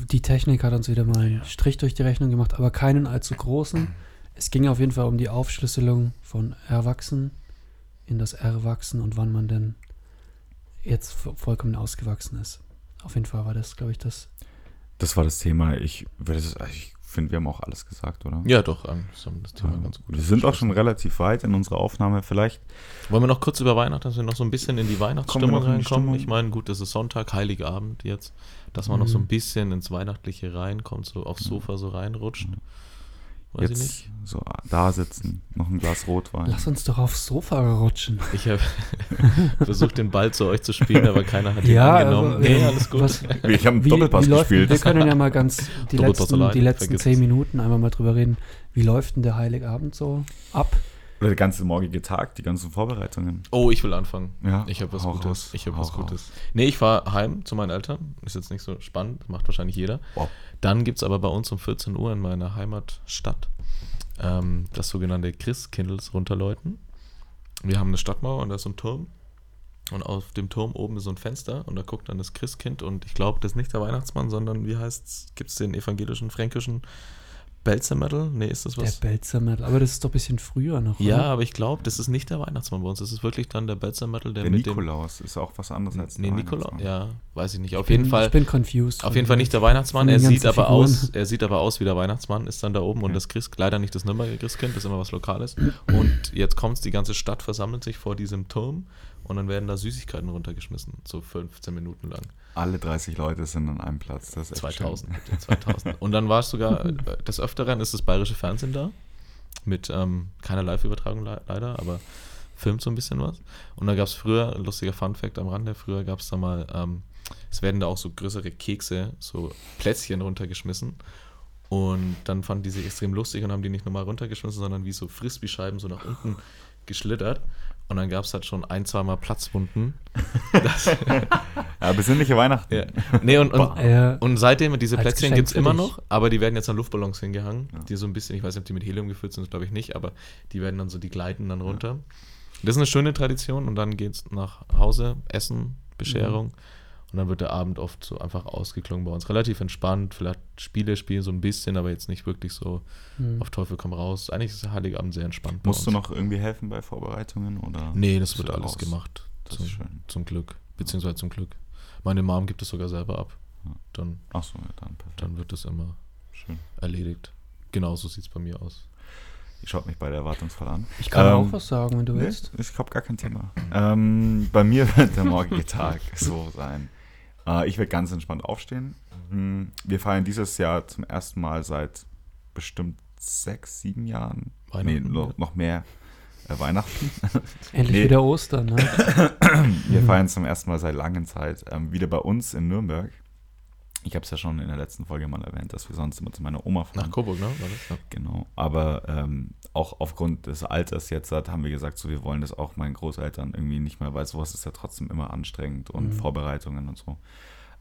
Die Technik hat uns wieder mal einen Strich durch die Rechnung gemacht, aber keinen allzu großen. Es ging auf jeden Fall um die Aufschlüsselung von Erwachsen in das Erwachsen und wann man denn jetzt vo- vollkommen ausgewachsen ist. Auf jeden Fall war das, glaube ich, das. Das war das Thema. Ich, würde das- ich finde, wir haben auch alles gesagt, oder? Ja, doch, ähm, das haben das Thema Ähm, ganz gut. wir sind auch schon relativ weit in unserer Aufnahme. Vielleicht Wollen wir noch kurz über Weihnachten, dass wir noch so ein bisschen in die Weihnachtsstimmung reinkommen? Stimmung? Ich meine, gut, es ist Sonntag, Heiligabend jetzt, dass man noch so Mhm. ein bisschen ins Weihnachtliche reinkommt, so aufs Sofa so reinrutscht. Weiß ich jetzt nicht. so da sitzen, noch ein Glas Rotwein. Lass uns doch aufs Sofa rutschen. Ich habe *laughs* versucht, den Ball zu euch zu spielen, aber keiner hat ihn Ja, angenommen. also, nee, äh, alles gut. was- Ich habe einen Doppelpass wie läuft, gespielt. wir können ja mal ganz die letzten, allein, die letzten zehn. Minuten einmal mal drüber reden. Wie läuft denn der Heiligabend so ab? Oder der ganze morgige Tag, die ganzen Vorbereitungen. Oh, ich will anfangen. Ja, Ich habe was Gutes. raus, Ich habe was raus. Gutes. Nee, ich fahre heim zu meinen Eltern. Ist jetzt nicht so spannend, macht wahrscheinlich jeder. Wow. Dann gibt es aber bei uns um 14 Uhr in meiner Heimatstadt ähm, das sogenannte Christkindls runterläuten. Wir haben eine Stadtmauer und da ist so ein Turm. Und auf dem Turm oben ist so ein Fenster und da guckt dann das Christkind und ich glaube, das ist nicht der Weihnachtsmann, sondern wie heißt's? Gibt es den evangelischen, fränkischen Belzermädel? Nee, ist das was? Der Belzermädel. Aber das ist doch ein bisschen früher noch. ja, oder? aber ich glaube, das ist nicht der Weihnachtsmann bei uns. Das ist wirklich dann der Belzermädel, der, Der mit dem Nikolaus ist auch was anderes als Nee, der Nikolaus, Weihnachtsmann. ja, weiß ich nicht. Auf Ich bin- jeden Fall, Ich bin confused. auf jeden Fall nicht der Weihnachtsmann. Er sieht aber Figuren. aus, er sieht aber aus wie der Weihnachtsmann, ist dann da oben und Okay. das Christ, leider nicht das Nürnberger Christkind, das ist immer was Lokales. Und jetzt kommt's, die ganze Stadt versammelt sich vor diesem Turm und dann werden da Süßigkeiten runtergeschmissen, so 15 Minuten lang. Alle 30 Leute sind an einem Platz. Das ist echt 2000, schön. bitte, 2000. Und dann war es sogar, *laughs* äh, des Öfteren ist das bayerische Fernsehen da, mit ähm, keiner Live-Übertragung le leider, aber filmt so ein bisschen was. Und da gab es früher, lustiger Fun-Fact am Rande, früher gab es da mal, ähm, es werden da auch so größere Kekse, so Plätzchen runtergeschmissen. Und dann fanden die sich extrem lustig und haben die nicht nochmal runtergeschmissen, sondern wie so Frisbee-Scheiben so nach unten geschlittert. Und dann gab es halt schon ein, zweimal Platzwunden. *laughs* Ja, besinnliche Weihnachten. ja. Nee, und, und, Ja, und seitdem, diese Als Plätzchen gibt es immer dich. noch, aber die werden jetzt an Luftballons hingehangen, Ja. die so ein bisschen, ich weiß nicht, ob die mit Helium gefüllt sind, glaube ich nicht, aber die werden dann so, die gleiten dann runter. Das ist eine schöne Tradition und dann geht es nach Hause, Essen, Bescherung Mhm. Und dann wird der Abend oft so einfach ausgeklungen bei uns. Relativ entspannt, vielleicht Spiele spielen so ein bisschen, aber jetzt nicht wirklich so hm. auf Teufel komm raus. Eigentlich ist der Heiligabend sehr entspannt. bei Musst du noch irgendwie helfen bei Vorbereitungen? Oder? Nee, das wird alles raus? gemacht. Das zum, ist schön. zum Glück, beziehungsweise zum Glück. Meine Mom gibt es sogar selber ab. Dann, Achso, ja, dann perfekt. dann wird es immer Schön. erledigt. Genauso sieht es bei mir aus. Ich schaue mich beide erwartungsvoll an. Ich kann Ähm, auch was sagen, wenn du Nee, willst. ich habe gar kein Thema. Ähm, bei mir *laughs* wird der morgige Tag *laughs* so sein. Äh, ich werde ganz entspannt aufstehen. Mm, Wir feiern dieses Jahr zum ersten Mal seit bestimmt sechs, sieben Jahren. Nee, Weihnachten, noch, ja. noch mehr äh, Weihnachten. *laughs* Endlich nee. wieder Ostern, ne? Wir Mhm. feiern zum ersten Mal seit langer Zeit ähm, wieder bei uns in Nürnberg. Ich habe es ja schon in der letzten Folge mal erwähnt, dass wir sonst immer zu meiner Oma fahren. Nach Coburg, ne? War das? Ja. Genau, aber ähm, auch aufgrund des Alters jetzt hat, haben wir gesagt, so wir wollen das auch meinen Großeltern irgendwie nicht mehr, weil sowas ist ja trotzdem immer anstrengend und Mhm. Vorbereitungen und so.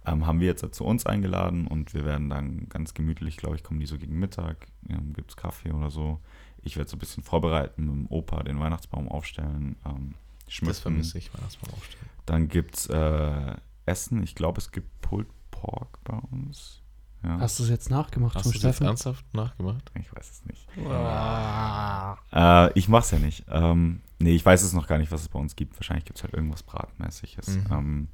Ähm, haben wir jetzt zu uns eingeladen und wir werden dann ganz gemütlich, glaube ich, kommen die so gegen Mittag, ähm, gibt es Kaffee oder so. Ich werde so ein bisschen vorbereiten, mit dem Opa den Weihnachtsbaum aufstellen, ähm, schmücken. Das vermisse ich, Weihnachtsbaum aufstellen. Dann gibt es äh, Essen, ich glaube, es gibt Pulled Pork bei uns. Ja, Hast du es jetzt nachgemacht Hast vom du das jetzt Steffen? ernsthaft nachgemacht? ich weiß es nicht. Ah. Äh, ich mach's ja nicht. Ähm, nee, ich weiß es noch gar nicht, was es bei uns gibt. Wahrscheinlich gibt es halt irgendwas Bratmäßiges. Mhm. Ähm,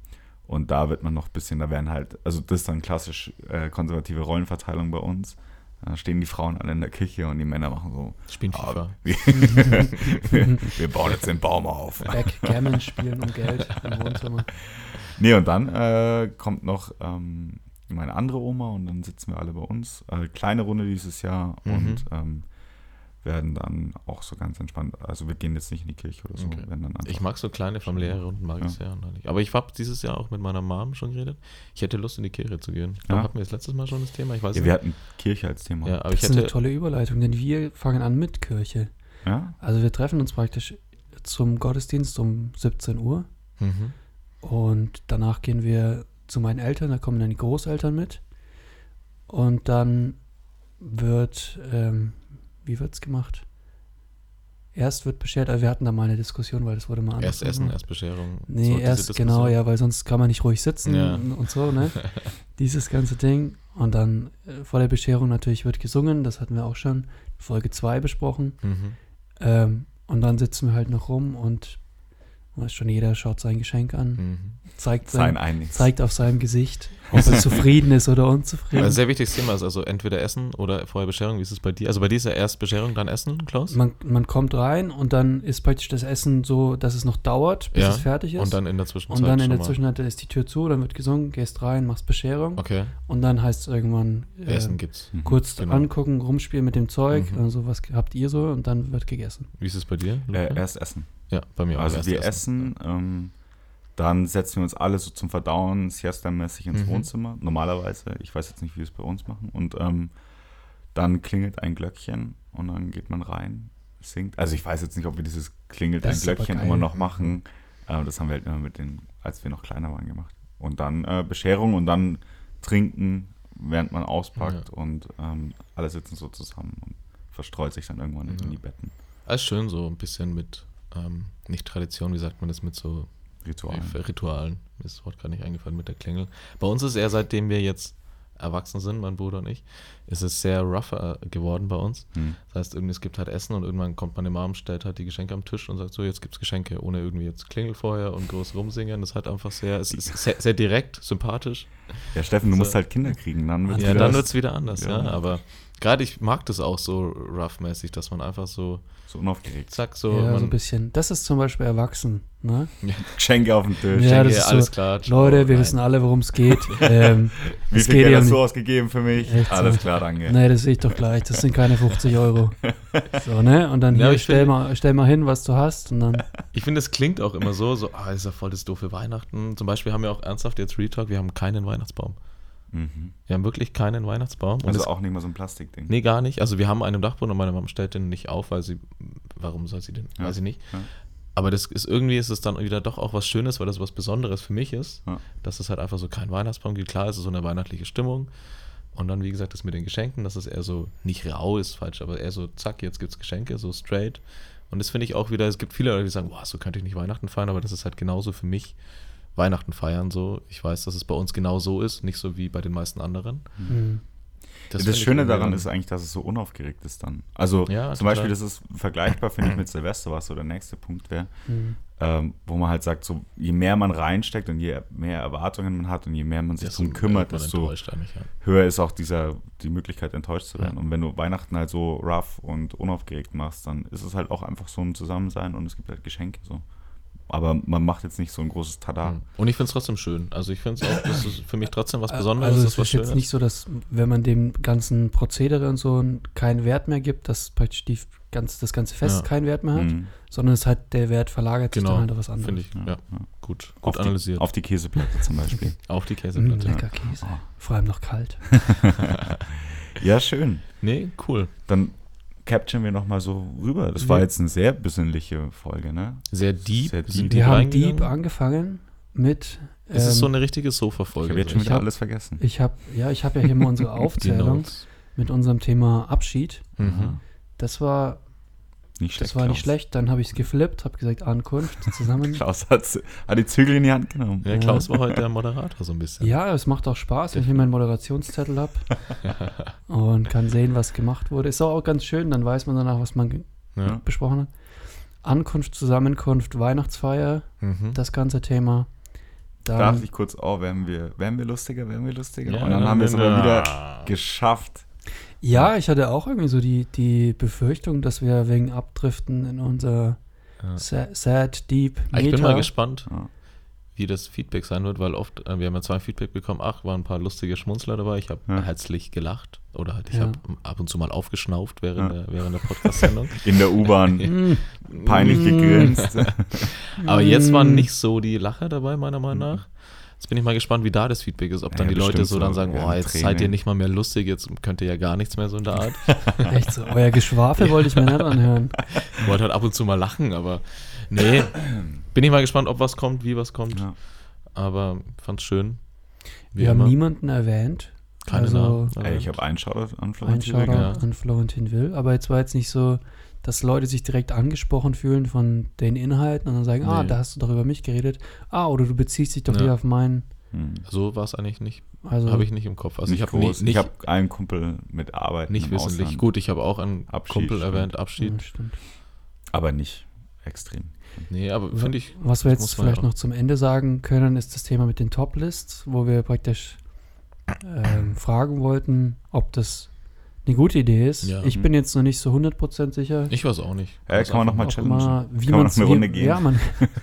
und da wird man noch ein bisschen, da werden halt, also das ist dann klassisch äh, konservative Rollenverteilung bei uns. Da stehen die Frauen alle in der Küche und die Männer machen so, Spielen ah, FIFA. *laughs* wir, wir bauen jetzt den Baum auf. Backgammon spielen um Geld im Wohnzimmer. Nee, und dann äh, kommt noch ähm, meine andere Oma und dann sitzen wir alle bei uns. Äh, kleine Runde dieses Jahr Mhm. und ähm, werden dann auch so ganz entspannt. Also wir gehen jetzt nicht in die Kirche oder so. Okay. Ich mag so kleine familiäre Runden, mag ich sehr. Aber ich habe dieses Jahr auch mit meiner Mom schon geredet. Ich hätte Lust, in die Kirche zu gehen. Ich Ja. hatten wir das letztes Mal schon das Thema? Ich weiß ja, nicht. wir hatten Kirche als Thema. Ja, aber Das ich ist eine hätte. tolle Überleitung, denn wir fangen an mit Kirche. Ja? Also wir treffen uns praktisch zum Gottesdienst um 17 Uhr Mhm. und danach gehen wir zu meinen Eltern, da kommen dann die Großeltern mit und dann wird, ähm, wie wird's gemacht? Erst wird beschert, also wir hatten da mal eine Diskussion, weil das wurde mal anders Erst Essen, erst Bescherung. Nee, So erst genau, ja, weil sonst kann man nicht ruhig sitzen Ja. und so, ne? *laughs* Dieses ganze Ding. Und dann äh, vor der Bescherung natürlich wird gesungen, das hatten wir auch schon Folge 2 besprochen. Mhm. Ähm, und dann sitzen wir halt noch rum und weiß schon, jeder schaut sein Geschenk an, Mhm. zeigt, Sein sein, zeigt auf seinem Gesicht, *laughs* ob er zufrieden ist oder unzufrieden. Ein sehr wichtiges Thema ist also entweder Essen oder vorher Bescherung. Wie ist es bei dir? Also bei dir ist ja erst Bescherung, dann Essen, Klaus? man, man kommt rein und dann ist praktisch das Essen so, dass es noch dauert, bis Ja, es fertig ist. Und dann in der Zwischenzeit. Und dann in der Zwischenzeit ist die Tür zu, dann wird gesungen, gehst rein, machst Bescherung Okay, und dann heißt es irgendwann äh, Essen gibt's. Mhm. kurz genau. angucken, rumspielen mit dem Zeug, Mhm. also was habt ihr so und dann wird gegessen. Wie ist es bei dir? Äh, erst essen. Ja, bei mir auch. Also wir essen, ähm, dann setzen wir uns alle so zum Verdauen, Siesta-mäßig ins Mhm. Wohnzimmer. Normalerweise, ich weiß jetzt nicht, wie wir es bei uns machen. Und ähm, dann klingelt ein Glöckchen und dann geht man rein, singt. Also ich weiß jetzt nicht, ob wir dieses klingelt Das ein Glöckchen immer noch machen. Aber das haben wir halt immer mit den, als wir noch kleiner waren, gemacht. Und dann äh, Bescherung und dann trinken, während man auspackt und ähm, alle sitzen so zusammen und verstreut sich dann irgendwann Ja. in die Betten. Alles schön so ein bisschen mit, ähm, nicht Tradition, wie sagt man das, mit so Ritualen. Ritualen. Mir ist das Wort gar nicht eingefallen mit der Klingel. Bei uns ist eher, seitdem wir jetzt erwachsen sind, mein Bruder und ich, ist es sehr rougher geworden bei uns. Hm. Das heißt, irgendwie, es gibt halt Essen und irgendwann kommt meine Mom, stellt halt die Geschenke am Tisch und sagt so, jetzt gibt's Geschenke, ohne irgendwie jetzt Klingel vorher und groß rumsingen. Das ist halt einfach sehr, es ist sehr, sehr direkt, sympathisch. Ja, Steffen, du So. musst halt Kinder kriegen, dann wird's Ja, wieder dann das- wird's wieder anders, ja. Ja. Aber gerade ich mag das auch so rough-mäßig, dass man einfach so, so unaufgeregt. zack, so, ja, so ein bisschen. Das ist zum Beispiel erwachsen, ne? Geschenke auf den Tisch. Ja, Geschenke, das ist alles so, klar. Leute, wir Nein. wissen alle, worum es geht. *laughs* ähm, Wie es viel geht Geld ja hast du ausgegeben für mich? Echt so. Alles klar, danke. Nee, das sehe ich doch gleich. Das sind keine 50 Euro. *laughs* So, ne? Und dann Ja, hier, ich stell finde- mal, stell mal hin, was du hast. Und dann, Ich finde, es klingt auch immer so, so, ah, ist ja voll das doofe Weihnachten. Zum Beispiel haben wir auch ernsthaft jetzt Retalk, wir haben keinen Weihnachtsbaum. Mhm. Wir haben wirklich keinen Weihnachtsbaum. Und Also es, auch nicht mal so ein Plastikding. nee, gar nicht. Also wir haben einen im Dachboden und meine Mom stellt den nicht auf, weil sie, warum soll sie den? Ja. Weiß ich nicht. Ja. Aber das ist irgendwie ist es dann wieder doch auch was Schönes, weil das was Besonderes für mich ist, Ja. dass es halt einfach so kein Weihnachtsbaum gibt. Klar, es ist so eine weihnachtliche Stimmung. Und dann, wie gesagt, das mit den Geschenken, dass es eher so, nicht rau ist, falsch, aber eher so, zack, jetzt gibt's Geschenke, so straight. Und das finde ich auch wieder, es gibt viele Leute, die sagen, boah, so könnte ich nicht Weihnachten feiern, aber das ist halt genauso für mich Weihnachten feiern so. Ich weiß, dass es bei uns genau so ist, nicht so wie bei den meisten anderen. hm. Das, ich Schöne daran ist eigentlich, dass es so unaufgeregt ist dann. Also Ja, zum total. Beispiel, das ist vergleichbar, finde ich, mit Silvester, was so der nächste Punkt wäre, Hm. ähm, wo man halt sagt, so je mehr man reinsteckt und je mehr Erwartungen man hat und je mehr man sich darum kümmert, desto ja. höher ist auch dieser, die Möglichkeit, enttäuscht zu werden. Ja. Und wenn du Weihnachten halt so rough und unaufgeregt machst, dann ist es halt auch einfach so ein Zusammensein und es gibt halt Geschenke so. Aber man macht jetzt nicht so ein großes Tada. Mhm. Und ich finde es trotzdem schön. Also ich finde es auch, das ist für mich trotzdem was Besonderes. Also es ist was ist jetzt Schönes. nicht so, dass wenn man dem ganzen Prozedere und so keinen Wert mehr gibt, dass praktisch die ganz, das ganze Fest Ja. keinen Wert mehr hat, Mhm. sondern es hat der Wert verlagert sich Genau, dann halt auf was anderes. Finde ich, ja, Ja, ja. gut, Auf gut die, analysiert. Auf die Käseplatte zum Beispiel. *laughs* Auf die Mm, Käseplatte. lecker Käse. Oh. Vor allem noch kalt. *laughs* ja, schön. Nee, cool. Dann capturen wir nochmal so rüber. Das war jetzt eine sehr besinnliche Folge, ne? Sehr deep. Sehr deep. die Wir haben. Deep angefangen mit. Es ist so ähm, eine richtige Ich Sofa-Folge. habe jetzt schon Ich wieder hab- alles vergessen. ich habe ja, ich habe ja hier mal *laughs* unsere Aufzählung mit unserem Thema Abschied. Mhm. Das war, Nicht schlecht. das war nicht Klaus. schlecht. Dann habe ich es geflippt, habe gesagt Ankunft zusammen. *laughs* Klaus hat, hat die Zügel in die Hand genommen. Ja, Klaus war heute der Moderator so ein bisschen. Ja, es macht auch Spaß, wenn ich hier meinen Moderationszettel habe *laughs* und kann sehen, was gemacht wurde. Ist auch ganz schön, dann weiß man danach, was man Ja. besprochen hat. Ankunft, Zusammenkunft, Weihnachtsfeier, Mhm. das ganze Thema. Darf Dann, ich kurz, oh, werden wir, werden wir lustiger, werden wir lustiger? Ja, und dann haben wir es aber wieder geschafft. Ja, ich hatte auch irgendwie so die, die Befürchtung, dass wir wegen Abdriften in unser Ja. sa- sad, deep Ah, Ich bin Meta- mal gespannt, Ja. wie das Feedback sein wird, weil oft, äh, wir haben ja zwei Feedback bekommen, ach, waren ein paar lustige Schmunzler dabei, ich habe Ja. herzlich gelacht oder halt, ich Ja. habe ab und zu mal aufgeschnauft während, Ja. der, während der Podcast-Sendung. *laughs* In der U-Bahn *laughs* Mm, peinlich gegrinst. *laughs* Aber jetzt mm. waren nicht so die Lacher dabei, meiner Meinung nach. Jetzt bin ich mal gespannt, wie da das Feedback ist. Ob dann Ja, die Leute so dann sagen, oh, jetzt Tränen. seid ihr nicht mal mehr lustig, jetzt könnt ihr ja gar nichts mehr so in der Art. *laughs* Echt so, euer Geschwafel wollte ich mir nicht anhören. Ich wollte halt ab und zu mal lachen, aber nee. Bin ich mal gespannt, ob was kommt, wie was kommt. Ja. Aber fand's schön. Wie Wir haben immer. niemanden erwähnt. Keine also Namen. Ey, ich habe einen Shoutout an Ein Florentin. Shoutout ja. an Florentin Will. Aber jetzt war jetzt nicht so, dass Leute sich direkt angesprochen fühlen von den Inhalten und dann sagen, ah, Nee. da hast du doch über mich geredet. Ah, oder du beziehst dich doch Ja. hier auf meinen. Hm. So war es eigentlich nicht. Also, Habe ich nicht im Kopf. Also nicht ich habe nicht, ich habe einen Kumpel mit Arbeit nicht im wissentlich. Ausland, Gut, ich habe auch einen Abschied, Kumpel stimmt. erwähnt, Abschied. ja, stimmt. aber nicht extrem. Nee, aber finde ich, Was wir jetzt vielleicht noch zum Ende sagen können, ist das Thema mit den Top-Lists, wo wir praktisch ähm, fragen wollten, ob das eine gute Idee ist. Ja. Ich bin jetzt noch nicht so 100% sicher. ich weiß auch nicht. Ja, Weiß kann man einfach noch mal Ob challengen. man- wie Kann man noch eine Runde gehen? Ja, man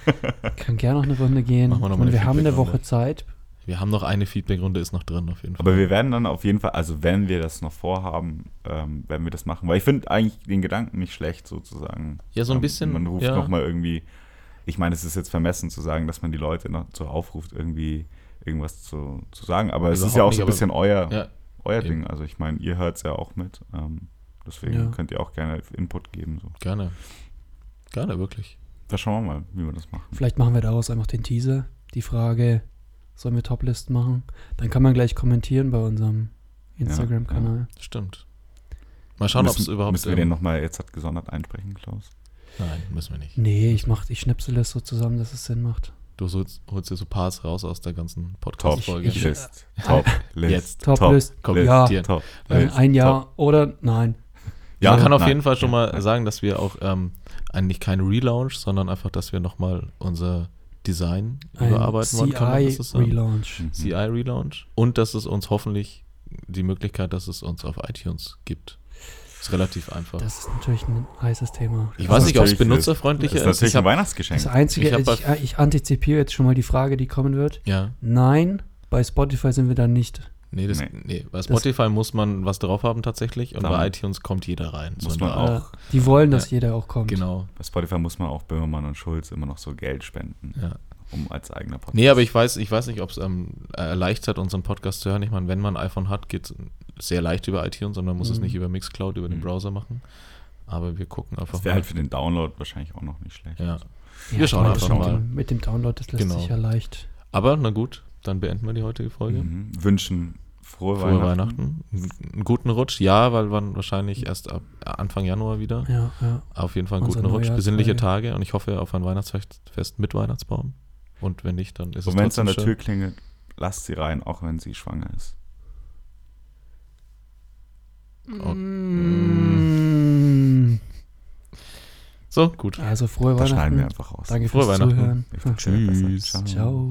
*laughs* kann gerne noch eine Runde gehen. Machen wir noch mal meine, eine wir haben eine. Woche Zeit. Wir haben noch eine Feedback-Runde, ist noch drin auf jeden Fall. Aber wir werden dann auf jeden Fall, also wenn wir das noch vorhaben, ähm, werden wir das machen. Weil ich finde eigentlich den Gedanken nicht schlecht, sozusagen. Ja, so ein Ähm, bisschen, Man ruft ja. noch mal irgendwie, ich meine, es ist jetzt vermessen zu sagen, dass man die Leute noch so aufruft, irgendwie irgendwas zu, zu sagen. Aber es ist Überhaupt ja auch nicht, so ein aber- bisschen euer, ja, euer eben. Ding. Also ich meine, ihr hört es ja auch mit. Ähm, deswegen Ja. könnt ihr auch gerne Input geben. So. gerne. Gerne, wirklich. Da schauen wir mal, wie wir das machen. Vielleicht machen wir daraus einfach den Teaser. Die Frage, sollen wir Top-Listen machen? Dann kann man gleich kommentieren bei unserem Instagram-Kanal. Stimmt. Mal schauen, ob es überhaupt. Müssen wir den nochmal jetzt hat gesondert einsprechen, Klaus? Nein, müssen wir nicht. Nee, ich mach, ich schnipsel das so zusammen, dass es Sinn macht. Du holst, holst dir so Parts raus aus der ganzen Top Podcast-Folge. Ich- List. Top List. Jetzt. Top-List. Komm, List. ja. dir. Top Äh, List. ein Jahr Top. oder nein. Ja, man kann auf nein. jeden Fall schon mal Ja. sagen, dass wir auch ähm, eigentlich kein Relaunch, sondern einfach, dass wir nochmal unser Design Ein überarbeiten wollen. Sagen? CI-Relaunch. Mhm. CI Relaunch. Und dass es uns hoffentlich die Möglichkeit, dass es uns auf iTunes gibt. Ist relativ einfach. Das ist natürlich ein heißes Thema. ich das weiß ist nicht, ob es benutzerfreundlicher Das ist. ist natürlich Ich ein Weihnachtsgeschenk. Das Einzige, Ich ich, ich, ich antizipiere jetzt schon mal die Frage, die kommen wird. ja, Nein, bei Spotify sind wir da nicht. nee, das, Nee. nee. bei Spotify muss man was drauf haben tatsächlich und bei iTunes kommt jeder rein. muss man auch-. Äh, die wollen, dass Ja. jeder auch kommt. Genau, Bei Spotify muss man auch Böhmermann und Schulz immer noch so Geld spenden, ja. Um als eigener Podcast. Nee, aber ich weiß, ich weiß nicht, ob es ähm, erleichtert, unseren Podcast zu hören. Ich meine, wenn man ein iPhone hat, geht es sehr leicht über iTunes und man muss es Mhm. nicht über Mixcloud, über den Mhm. Browser machen. Aber wir gucken einfach Das wäre halt für den Download wahrscheinlich auch noch nicht schlecht. Ja. Ja, Wir schauen ich einfach mal. Mit dem, mit dem Download, das lässt Genau. sich ja leicht. Aber na gut, dann beenden wir die heutige Folge. Mhm. Wünschen frohe, Frohe Weihnachten. Weihnachten. Einen guten Rutsch, ja, weil wir wahrscheinlich erst ab Anfang Januar wieder. Ja, ja. Auf jeden Fall einen Unser guten Rutsch, besinnliche Tage und ich hoffe auf ein Weihnachtsfest Fest mit Weihnachtsbaum. Und wenn nicht, dann ist Und es wenn es an der schön. Tür klingelt, lasst sie rein, auch wenn sie schwanger ist. Oh. Mm. So, gut. Also frohe Das schneiden wir Weihnachten. einfach raus. Danke Frohe fürs Weihnachten. Zuhören. Tschüss. Ciao.